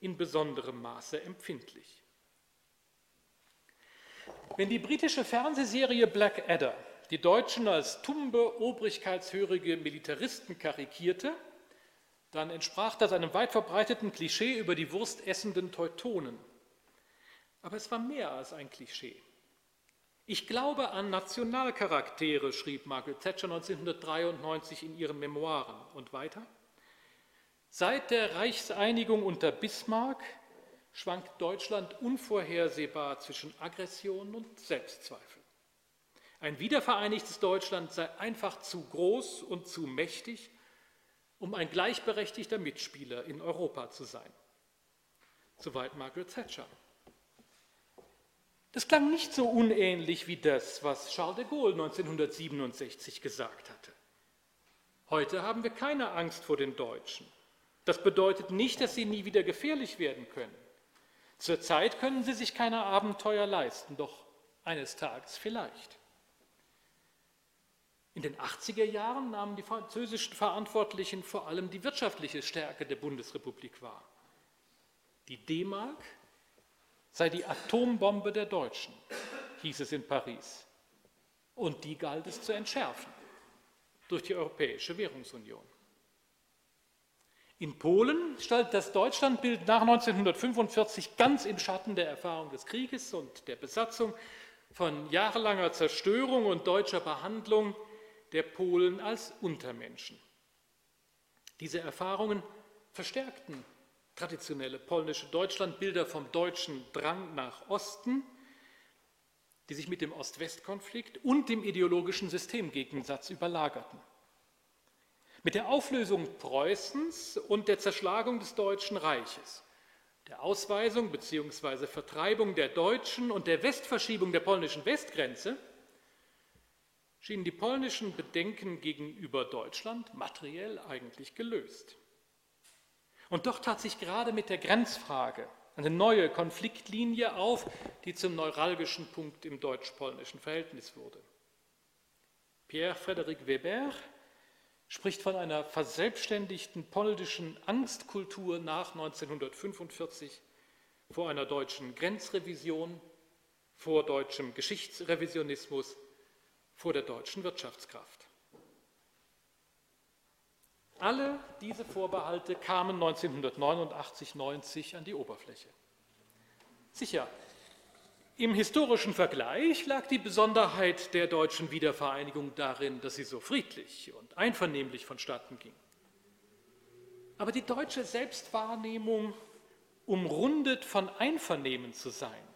in besonderem Maße empfindlich. Wenn die britische Fernsehserie Black Adder die Deutschen als tumbe, obrigkeitshörige Militaristen karikierte, dann entsprach das einem weit verbreiteten Klischee über die wurstessenden Teutonen. Aber es war mehr als ein Klischee. Ich glaube an Nationalcharaktere, schrieb Margaret Thatcher 1993 in ihren Memoiren und weiter. Seit der Reichseinigung unter Bismarck schwankt Deutschland unvorhersehbar zwischen Aggression und Selbstzweifel. Ein wiedervereinigtes Deutschland sei einfach zu groß und zu mächtig, um ein gleichberechtigter Mitspieler in Europa zu sein. Soweit Margaret Thatcher. Das klang nicht so unähnlich wie das, was Charles de Gaulle 1967 gesagt hatte. Heute haben wir keine Angst vor den Deutschen. Das bedeutet nicht, dass sie nie wieder gefährlich werden können. Zurzeit können sie sich keine Abenteuer leisten, doch eines Tages vielleicht. In den 80er Jahren nahmen die französischen Verantwortlichen vor allem die wirtschaftliche Stärke der Bundesrepublik wahr. Die D-Mark sei die Atombombe der Deutschen, hieß es in Paris. Und die galt es zu entschärfen durch die Europäische Währungsunion. In Polen stand das Deutschlandbild nach 1945 ganz im Schatten der Erfahrung des Krieges und der Besatzung, von jahrelanger Zerstörung und deutscher Behandlung der Polen als Untermenschen. Diese Erfahrungen verstärkten traditionelle polnische Deutschlandbilder vom deutschen Drang nach Osten, die sich mit dem Ost-West-Konflikt und dem ideologischen Systemgegensatz überlagerten. Mit der Auflösung Preußens und der Zerschlagung des Deutschen Reiches, der Ausweisung bzw. Vertreibung der Deutschen und der Westverschiebung der polnischen Westgrenze schienen die polnischen Bedenken gegenüber Deutschland materiell eigentlich gelöst. Und doch tat sich gerade mit der Grenzfrage eine neue Konfliktlinie auf, die zum neuralgischen Punkt im deutsch-polnischen Verhältnis wurde. Pierre Frédéric Weber spricht von einer verselbstständigten polnischen Angstkultur nach 1945 vor einer deutschen Grenzrevision, vor deutschem Geschichtsrevisionismus, vor der deutschen Wirtschaftskraft. Alle diese Vorbehalte kamen 1989-90 an die Oberfläche. Sicher, im historischen Vergleich lag die Besonderheit der deutschen Wiedervereinigung darin, dass sie so friedlich und einvernehmlich vonstatten ging. Aber die deutsche Selbstwahrnehmung, umrundet von Einvernehmen zu sein,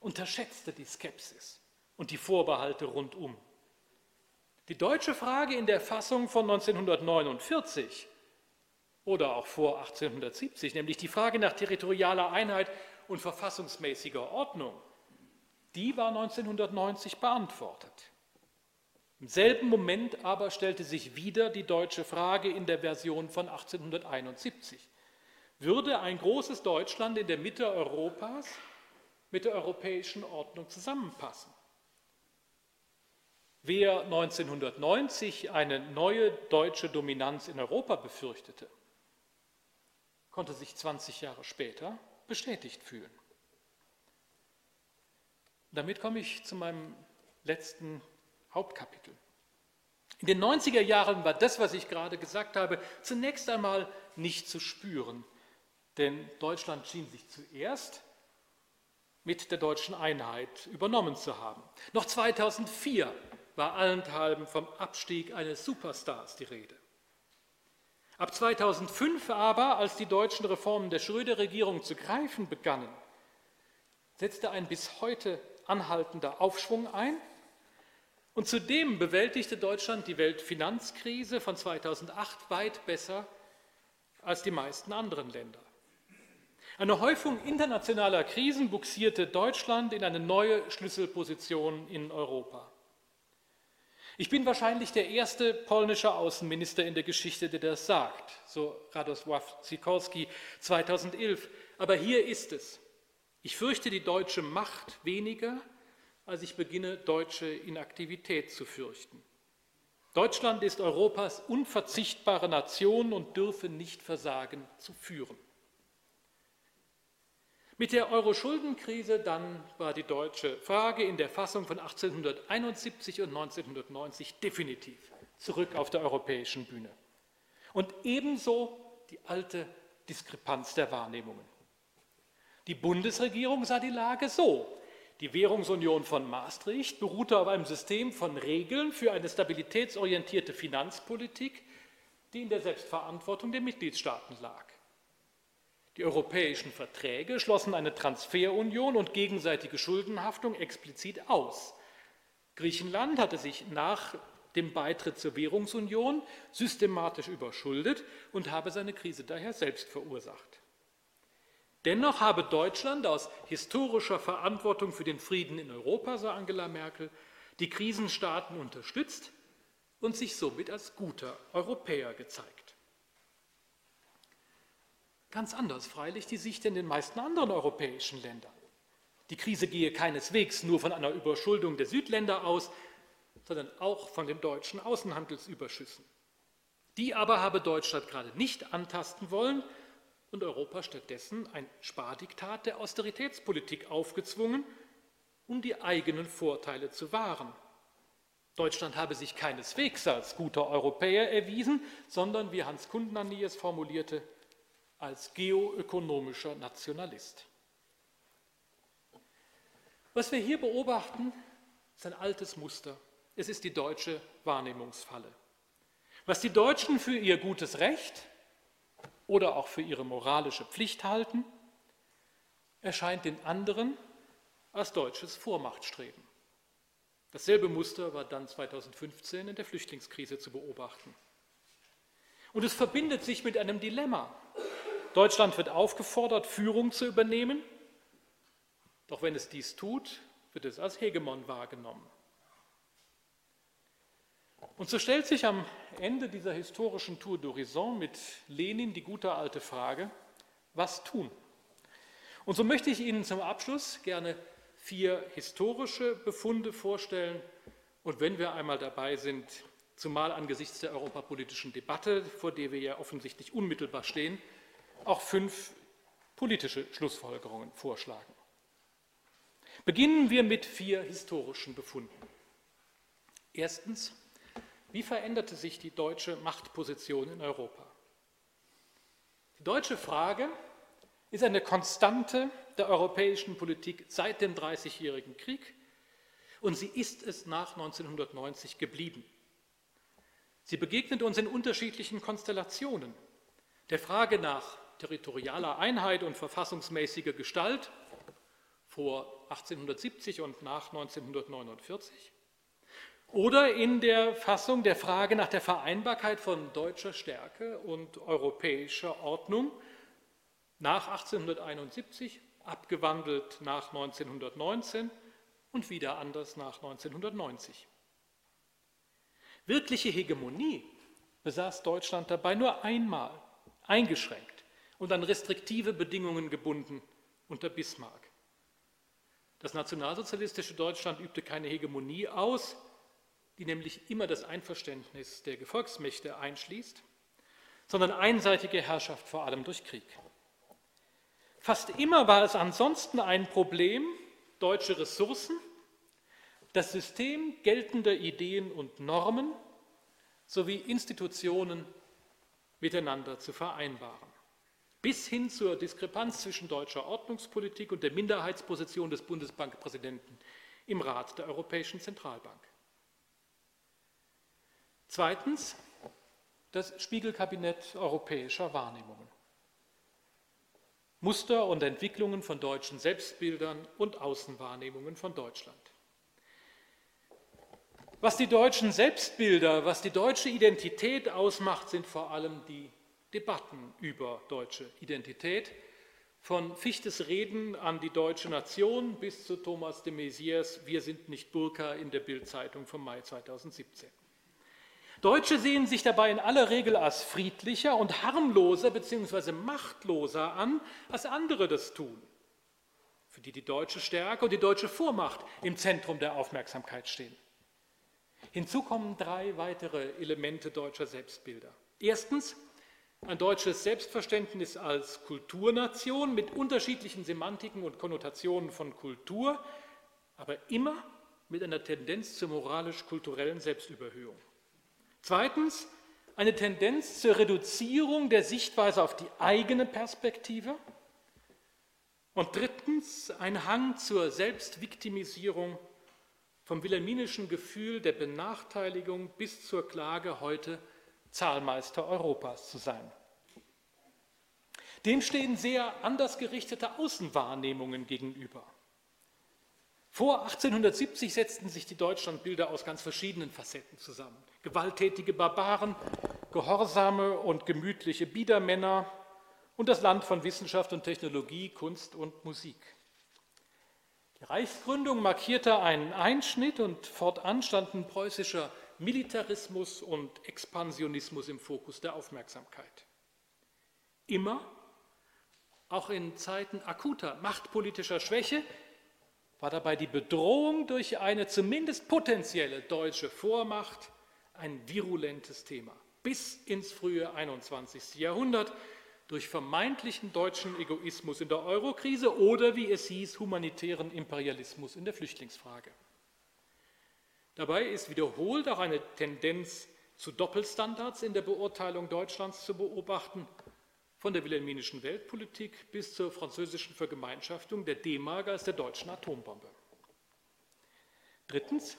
unterschätzte die Skepsis und die Vorbehalte rundum. Die deutsche Frage in der Fassung von 1949 oder auch vor 1870, nämlich die Frage nach territorialer Einheit und verfassungsmäßiger Ordnung, die war 1990 beantwortet. Im selben Moment aber stellte sich wieder die deutsche Frage in der Version von 1871. Würde ein großes Deutschland in der Mitte Europas mit der europäischen Ordnung zusammenpassen? Wer 1990 eine neue deutsche Dominanz in Europa befürchtete, konnte sich 20 Jahre später bestätigt fühlen. Damit komme ich zu meinem letzten Hauptkapitel. In den 90er Jahren war das, was ich gerade gesagt habe, zunächst einmal nicht zu spüren, denn Deutschland schien sich zuerst mit der deutschen Einheit übernommen zu haben. Noch 2004 war allenthalben vom Abstieg eines Superstars die Rede. Ab 2005 aber, als die deutschen Reformen der Schröder-Regierung zu greifen begannen, setzte ein bis heute anhaltender Aufschwung ein und zudem bewältigte Deutschland die Weltfinanzkrise von 2008 weit besser als die meisten anderen Länder. Eine Häufung internationaler Krisen buxierte Deutschland in eine neue Schlüsselposition in Europa. Ich bin wahrscheinlich der erste polnische Außenminister in der Geschichte, der das sagt, so Radosław Sikorski 2011. Aber hier ist es. Ich fürchte die deutsche Macht weniger, als ich beginne, deutsche Inaktivität zu fürchten. Deutschland ist Europas unverzichtbare Nation und dürfe nicht versagen zu führen. Mit der Euro-Schuldenkrise dann war die deutsche Frage in der Fassung von 1871 und 1990 definitiv zurück auf der europäischen Bühne. Und ebenso die alte Diskrepanz der Wahrnehmungen. Die Bundesregierung sah die Lage so. Die Währungsunion von Maastricht beruhte auf einem System von Regeln für eine stabilitätsorientierte Finanzpolitik, die in der Selbstverantwortung der Mitgliedstaaten lag. Die europäischen Verträge schlossen eine Transferunion und gegenseitige Schuldenhaftung explizit aus. Griechenland hatte sich nach dem Beitritt zur Währungsunion systematisch überschuldet und habe seine Krise daher selbst verursacht. Dennoch habe Deutschland aus historischer Verantwortung für den Frieden in Europa, so Angela Merkel, die Krisenstaaten unterstützt und sich somit als guter Europäer gezeigt. Ganz anders freilich die Sicht in den meisten anderen europäischen Ländern. Die Krise gehe keineswegs nur von einer Überschuldung der Südländer aus, sondern auch von den deutschen Außenhandelsüberschüssen. Die aber habe Deutschland gerade nicht antasten wollen und Europa stattdessen ein Spardiktat der Austeritätspolitik aufgezwungen, um die eigenen Vorteile zu wahren. Deutschland habe sich keineswegs als guter Europäer erwiesen, sondern, wie Hans Kundnani es formulierte, als geoökonomischer Nationalist. Was wir hier beobachten, ist ein altes Muster. Es ist die deutsche Wahrnehmungsfalle. Was die Deutschen für ihr gutes Recht oder auch für ihre moralische Pflicht halten, erscheint den anderen als deutsches Vormachtstreben. Dasselbe Muster war dann 2015 in der Flüchtlingskrise zu beobachten. Und es verbindet sich mit einem Dilemma. Deutschland wird aufgefordert, Führung zu übernehmen, doch wenn es dies tut, wird es als Hegemon wahrgenommen. Und so stellt sich am Ende dieser historischen Tour d'Horizon mit Lenin die gute alte Frage, was tun? Und so möchte ich Ihnen zum Abschluss gerne vier historische Befunde vorstellen und wenn wir einmal dabei sind, zumal angesichts der europapolitischen Debatte, vor der wir ja offensichtlich unmittelbar stehen, auch fünf politische Schlussfolgerungen vorschlagen. Beginnen wir mit vier historischen Befunden. Erstens, wie veränderte sich die deutsche Machtposition in Europa? Die deutsche Frage ist eine Konstante der europäischen Politik seit dem Dreißigjährigen Krieg und sie ist es nach 1990 geblieben. Sie begegnet uns in unterschiedlichen Konstellationen. Der Frage nach territorialer Einheit und verfassungsmäßiger Gestalt vor 1870 und nach 1949 oder in der Fassung der Frage nach der Vereinbarkeit von deutscher Stärke und europäischer Ordnung nach 1871, abgewandelt nach 1919 und wieder anders nach 1990. Wirkliche Hegemonie besaß Deutschland dabei nur einmal, eingeschränkt und an restriktive Bedingungen gebunden unter Bismarck. Das nationalsozialistische Deutschland übte keine Hegemonie aus, die nämlich immer das Einverständnis der Gefolgsmächte einschließt, sondern einseitige Herrschaft vor allem durch Krieg. Fast immer war es ansonsten ein Problem, deutsche Ressourcen, das System geltender Ideen und Normen sowie Institutionen miteinander zu vereinbaren. Bis hin zur Diskrepanz zwischen deutscher Ordnungspolitik und der Minderheitsposition des Bundesbankpräsidenten im Rat der Europäischen Zentralbank. Zweitens das Spiegelkabinett europäischer Wahrnehmungen. Muster und Entwicklungen von deutschen Selbstbildern und Außenwahrnehmungen von Deutschland. Was die deutschen Selbstbilder, was die deutsche Identität ausmacht, sind vor allem die Debatten über deutsche Identität, von Fichtes Reden an die deutsche Nation bis zu Thomas de Maizières Wir sind nicht Burka in der Bildzeitung vom Mai 2017. Deutsche sehen sich dabei in aller Regel als friedlicher und harmloser bzw. machtloser an, als andere das tun, für die die deutsche Stärke und die deutsche Vormacht im Zentrum der Aufmerksamkeit stehen. Hinzu kommen drei weitere Elemente deutscher Selbstbilder. Erstens ein deutsches Selbstverständnis als Kulturnation mit unterschiedlichen Semantiken und Konnotationen von Kultur, aber immer mit einer Tendenz zur moralisch-kulturellen Selbstüberhöhung. Zweitens eine Tendenz zur Reduzierung der Sichtweise auf die eigene Perspektive. Und drittens ein Hang zur Selbstviktimisierung vom wilhelminischen Gefühl der Benachteiligung bis zur Klage, heute Zahlmeister Europas zu sein. Dem stehen sehr anders gerichtete Außenwahrnehmungen gegenüber. Vor 1870 setzten sich die Deutschlandbilder aus ganz verschiedenen Facetten zusammen. Gewalttätige Barbaren, gehorsame und gemütliche Biedermänner und das Land von Wissenschaft und Technologie, Kunst und Musik. Die Reichsgründung markierte einen Einschnitt und fortan standen preußischer Militarismus und Expansionismus im Fokus der Aufmerksamkeit. Immer, auch in Zeiten akuter machtpolitischer Schwäche, war dabei die Bedrohung durch eine zumindest potenzielle deutsche Vormacht ein virulentes Thema. Bis ins frühe 21. Jahrhundert durch vermeintlichen deutschen Egoismus in der Eurokrise oder, wie es hieß, humanitären Imperialismus in der Flüchtlingsfrage. Dabei ist wiederholt auch eine Tendenz zu Doppelstandards in der Beurteilung Deutschlands zu beobachten, von der wilhelminischen Weltpolitik bis zur französischen Vergemeinschaftung der D-Mark als der deutschen Atombombe. Drittens,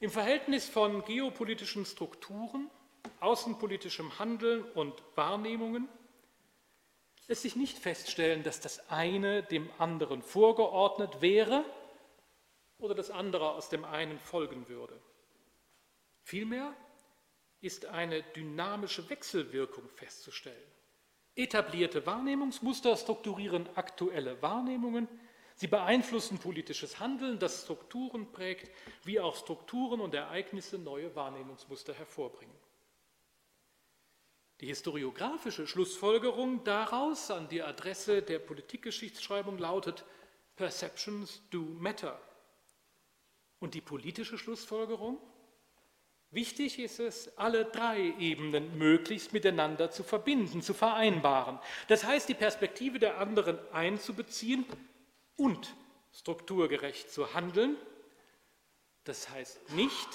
im Verhältnis von geopolitischen Strukturen, außenpolitischem Handeln und Wahrnehmungen lässt sich nicht feststellen, dass das eine dem anderen vorgeordnet wäre oder das andere aus dem einen folgen würde. Vielmehr ist eine dynamische Wechselwirkung festzustellen. Etablierte Wahrnehmungsmuster strukturieren aktuelle Wahrnehmungen, sie beeinflussen politisches Handeln, das Strukturen prägt, wie auch Strukturen und Ereignisse neue Wahrnehmungsmuster hervorbringen. Die historiografische Schlussfolgerung daraus an die Adresse der Politikgeschichtsschreibung lautet, Perceptions do matter. Und die politische Schlussfolgerung? Wichtig ist es, alle drei Ebenen möglichst miteinander zu verbinden, zu vereinbaren. Das heißt, die Perspektive der anderen einzubeziehen und strukturgerecht zu handeln. Das heißt nicht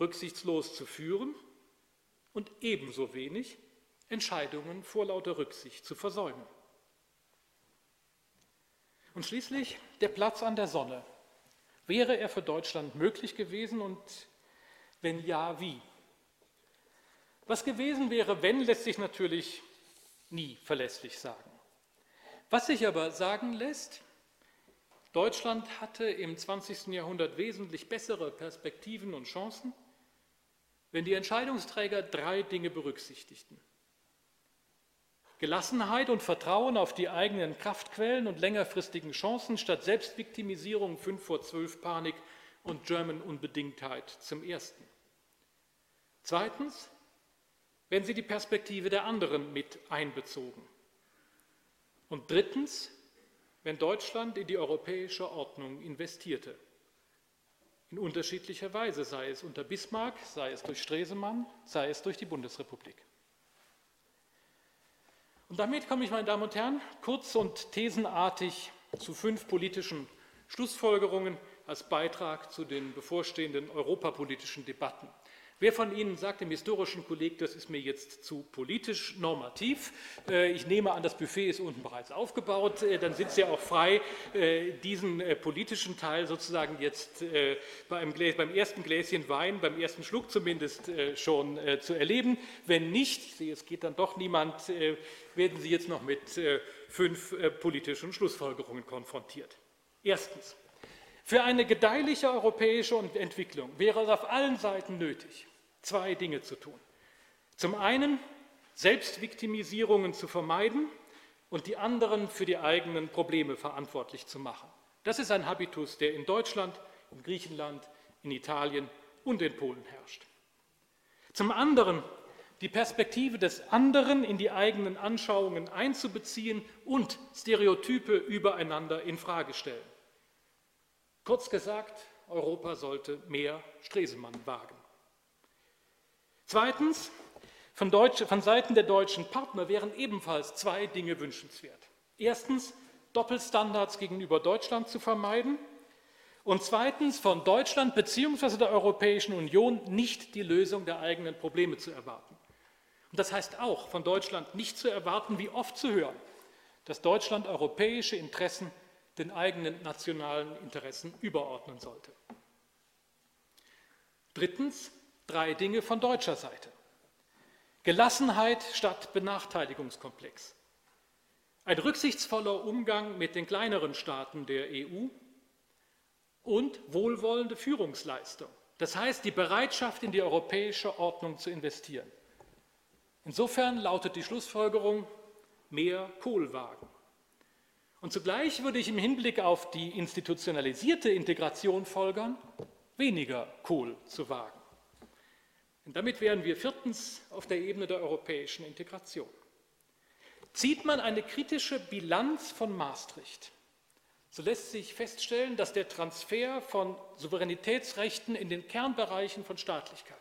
rücksichtslos zu führen und ebenso wenig Entscheidungen vor lauter Rücksicht zu versäumen. Und schließlich der Platz an der Sonne. Wäre er für Deutschland möglich gewesen und wenn ja, wie? Was gewesen wäre, wenn, lässt sich natürlich nie verlässlich sagen. Was sich aber sagen lässt, Deutschland hatte im 20. Jahrhundert wesentlich bessere Perspektiven und Chancen, wenn die Entscheidungsträger drei Dinge berücksichtigten. Gelassenheit und Vertrauen auf die eigenen Kraftquellen und längerfristigen Chancen statt Selbstviktimisierung, 5 vor 12 Panik und German Unbedingtheit zum Ersten. Zweitens, wenn sie die Perspektive der anderen mit einbezogen. Und drittens, wenn Deutschland in die europäische Ordnung investierte. In unterschiedlicher Weise, sei es unter Bismarck, sei es durch Stresemann, sei es durch die Bundesrepublik. Und damit komme ich, meine Damen und Herren, kurz und thesenartig zu fünf politischen Schlussfolgerungen als Beitrag zu den bevorstehenden europapolitischen Debatten. Wer von Ihnen sagt dem historischen Kolleg, das ist mir jetzt zu politisch normativ? Äh, ich nehme an, das Buffet ist unten bereits aufgebaut. Äh, dann sind Sie auch frei, äh, diesen politischen Teil sozusagen jetzt beim, ersten Gläschen Wein, beim ersten Schluck zumindest schon zu erleben. Wenn nicht, es geht dann doch niemand, werden Sie jetzt noch mit fünf politischen Schlussfolgerungen konfrontiert. Erstens. Für eine gedeihliche europäische Entwicklung wäre es auf allen Seiten nötig, zwei Dinge zu tun. Zum einen Selbstviktimisierungen zu vermeiden und die anderen für die eigenen Probleme verantwortlich zu machen. Das ist ein Habitus, der in Deutschland, in Griechenland, in Italien und in Polen herrscht. Zum anderen die Perspektive des anderen in die eigenen Anschauungen einzubeziehen und Stereotype übereinander in Frage stellen. Kurz gesagt, Europa sollte mehr Stresemann wagen. Zweitens, von, Deutsche, von Seiten der deutschen Partner wären ebenfalls zwei Dinge wünschenswert. Erstens, Doppelstandards gegenüber Deutschland zu vermeiden und zweitens, von Deutschland bzw. der Europäischen Union nicht die Lösung der eigenen Probleme zu erwarten. Und das heißt auch, von Deutschland nicht zu erwarten, wie oft zu hören, dass Deutschland europäische Interessen den eigenen nationalen Interessen überordnen sollte. Drittens, drei Dinge von deutscher Seite. Gelassenheit statt Benachteiligungskomplex. Ein rücksichtsvoller Umgang mit den kleineren Staaten der EU und wohlwollende Führungsleistung. Das heißt, die Bereitschaft, in die europäische Ordnung zu investieren. Insofern lautet die Schlussfolgerung, mehr Kohlwagen. Und zugleich würde ich im Hinblick auf die institutionalisierte Integration folgern, weniger Kohl zu wagen. Und damit wären wir viertens auf der Ebene der europäischen Integration. Zieht man eine kritische Bilanz von Maastricht, so lässt sich feststellen, dass der Transfer von Souveränitätsrechten in den Kernbereichen von Staatlichkeit,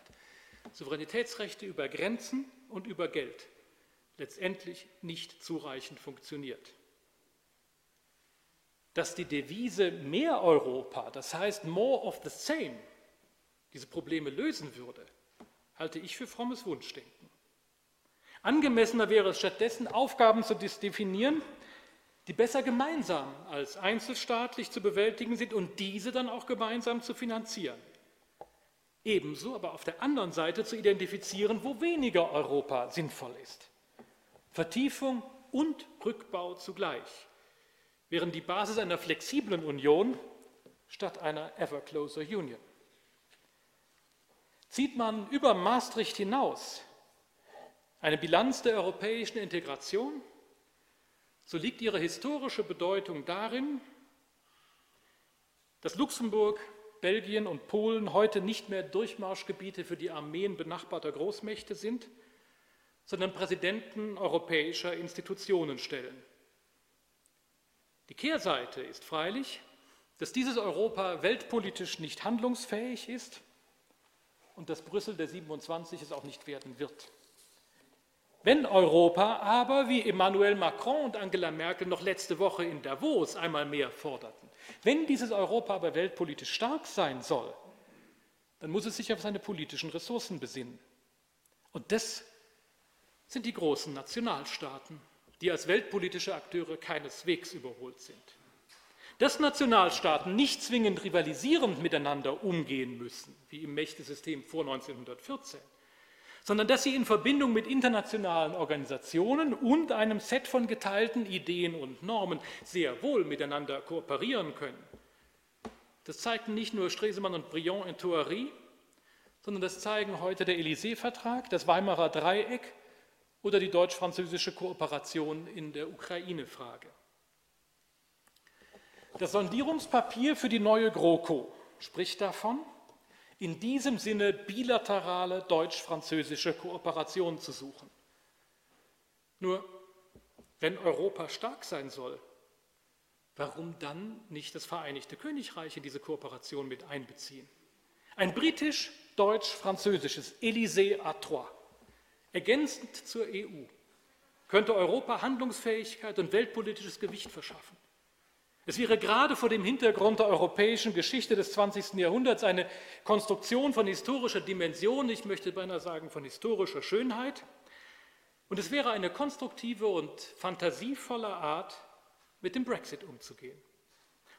Souveränitätsrechte über Grenzen und über Geld, letztendlich nicht zureichend funktioniert dass die Devise mehr Europa, das heißt more of the same, diese Probleme lösen würde, halte ich für frommes Wunschdenken. Angemessener wäre es stattdessen, Aufgaben zu definieren, die besser gemeinsam als einzelstaatlich zu bewältigen sind und diese dann auch gemeinsam zu finanzieren. Ebenso aber auf der anderen Seite zu identifizieren, wo weniger Europa sinnvoll ist. Vertiefung und Rückbau zugleich wären die Basis einer flexiblen Union statt einer ever closer Union. Zieht man über Maastricht hinaus eine Bilanz der europäischen Integration, so liegt ihre historische Bedeutung darin, dass Luxemburg, Belgien und Polen heute nicht mehr Durchmarschgebiete für die Armeen benachbarter Großmächte sind, sondern Präsidenten europäischer Institutionen stellen. Die Kehrseite ist freilich, dass dieses Europa weltpolitisch nicht handlungsfähig ist und dass Brüssel der 27 es auch nicht werden wird. Wenn Europa aber, wie Emmanuel Macron und Angela Merkel noch letzte Woche in Davos einmal mehr forderten, wenn dieses Europa aber weltpolitisch stark sein soll, dann muss es sich auf seine politischen Ressourcen besinnen. Und das sind die großen Nationalstaaten, die als weltpolitische Akteure keineswegs überholt sind. Dass Nationalstaaten nicht zwingend rivalisierend miteinander umgehen müssen, wie im Mächtesystem vor 1914, sondern dass sie in Verbindung mit internationalen Organisationen und einem Set von geteilten Ideen und Normen sehr wohl miteinander kooperieren können. Das zeigten nicht nur Stresemann und Briand in Thoiry, sondern das zeigen heute der Élysée-Vertrag, das Weimarer Dreieck oder die deutsch-französische Kooperation in der Ukraine-Frage. Das Sondierungspapier für die neue GroKo spricht davon, in diesem Sinne bilaterale deutsch-französische Kooperation zu suchen. Nur, wenn Europa stark sein soll, warum dann nicht das Vereinigte Königreich in diese Kooperation mit einbeziehen? Ein britisch-deutsch-französisches Élysée à trois, ergänzend zur EU, könnte Europa Handlungsfähigkeit und weltpolitisches Gewicht verschaffen. Es wäre gerade vor dem Hintergrund der europäischen Geschichte des 20. Jahrhunderts eine Konstruktion von historischer Dimension, ich möchte beinahe sagen von historischer Schönheit. Und es wäre eine konstruktive und fantasievolle Art, mit dem Brexit umzugehen.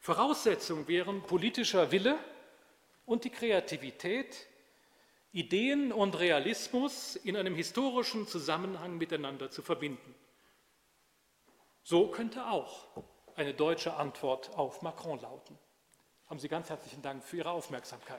Voraussetzung wären politischer Wille und die Kreativität, Ideen und Realismus in einem historischen Zusammenhang miteinander zu verbinden. So könnte auch eine deutsche Antwort auf Macron lauten. Haben Sie ganz herzlichen Dank für Ihre Aufmerksamkeit.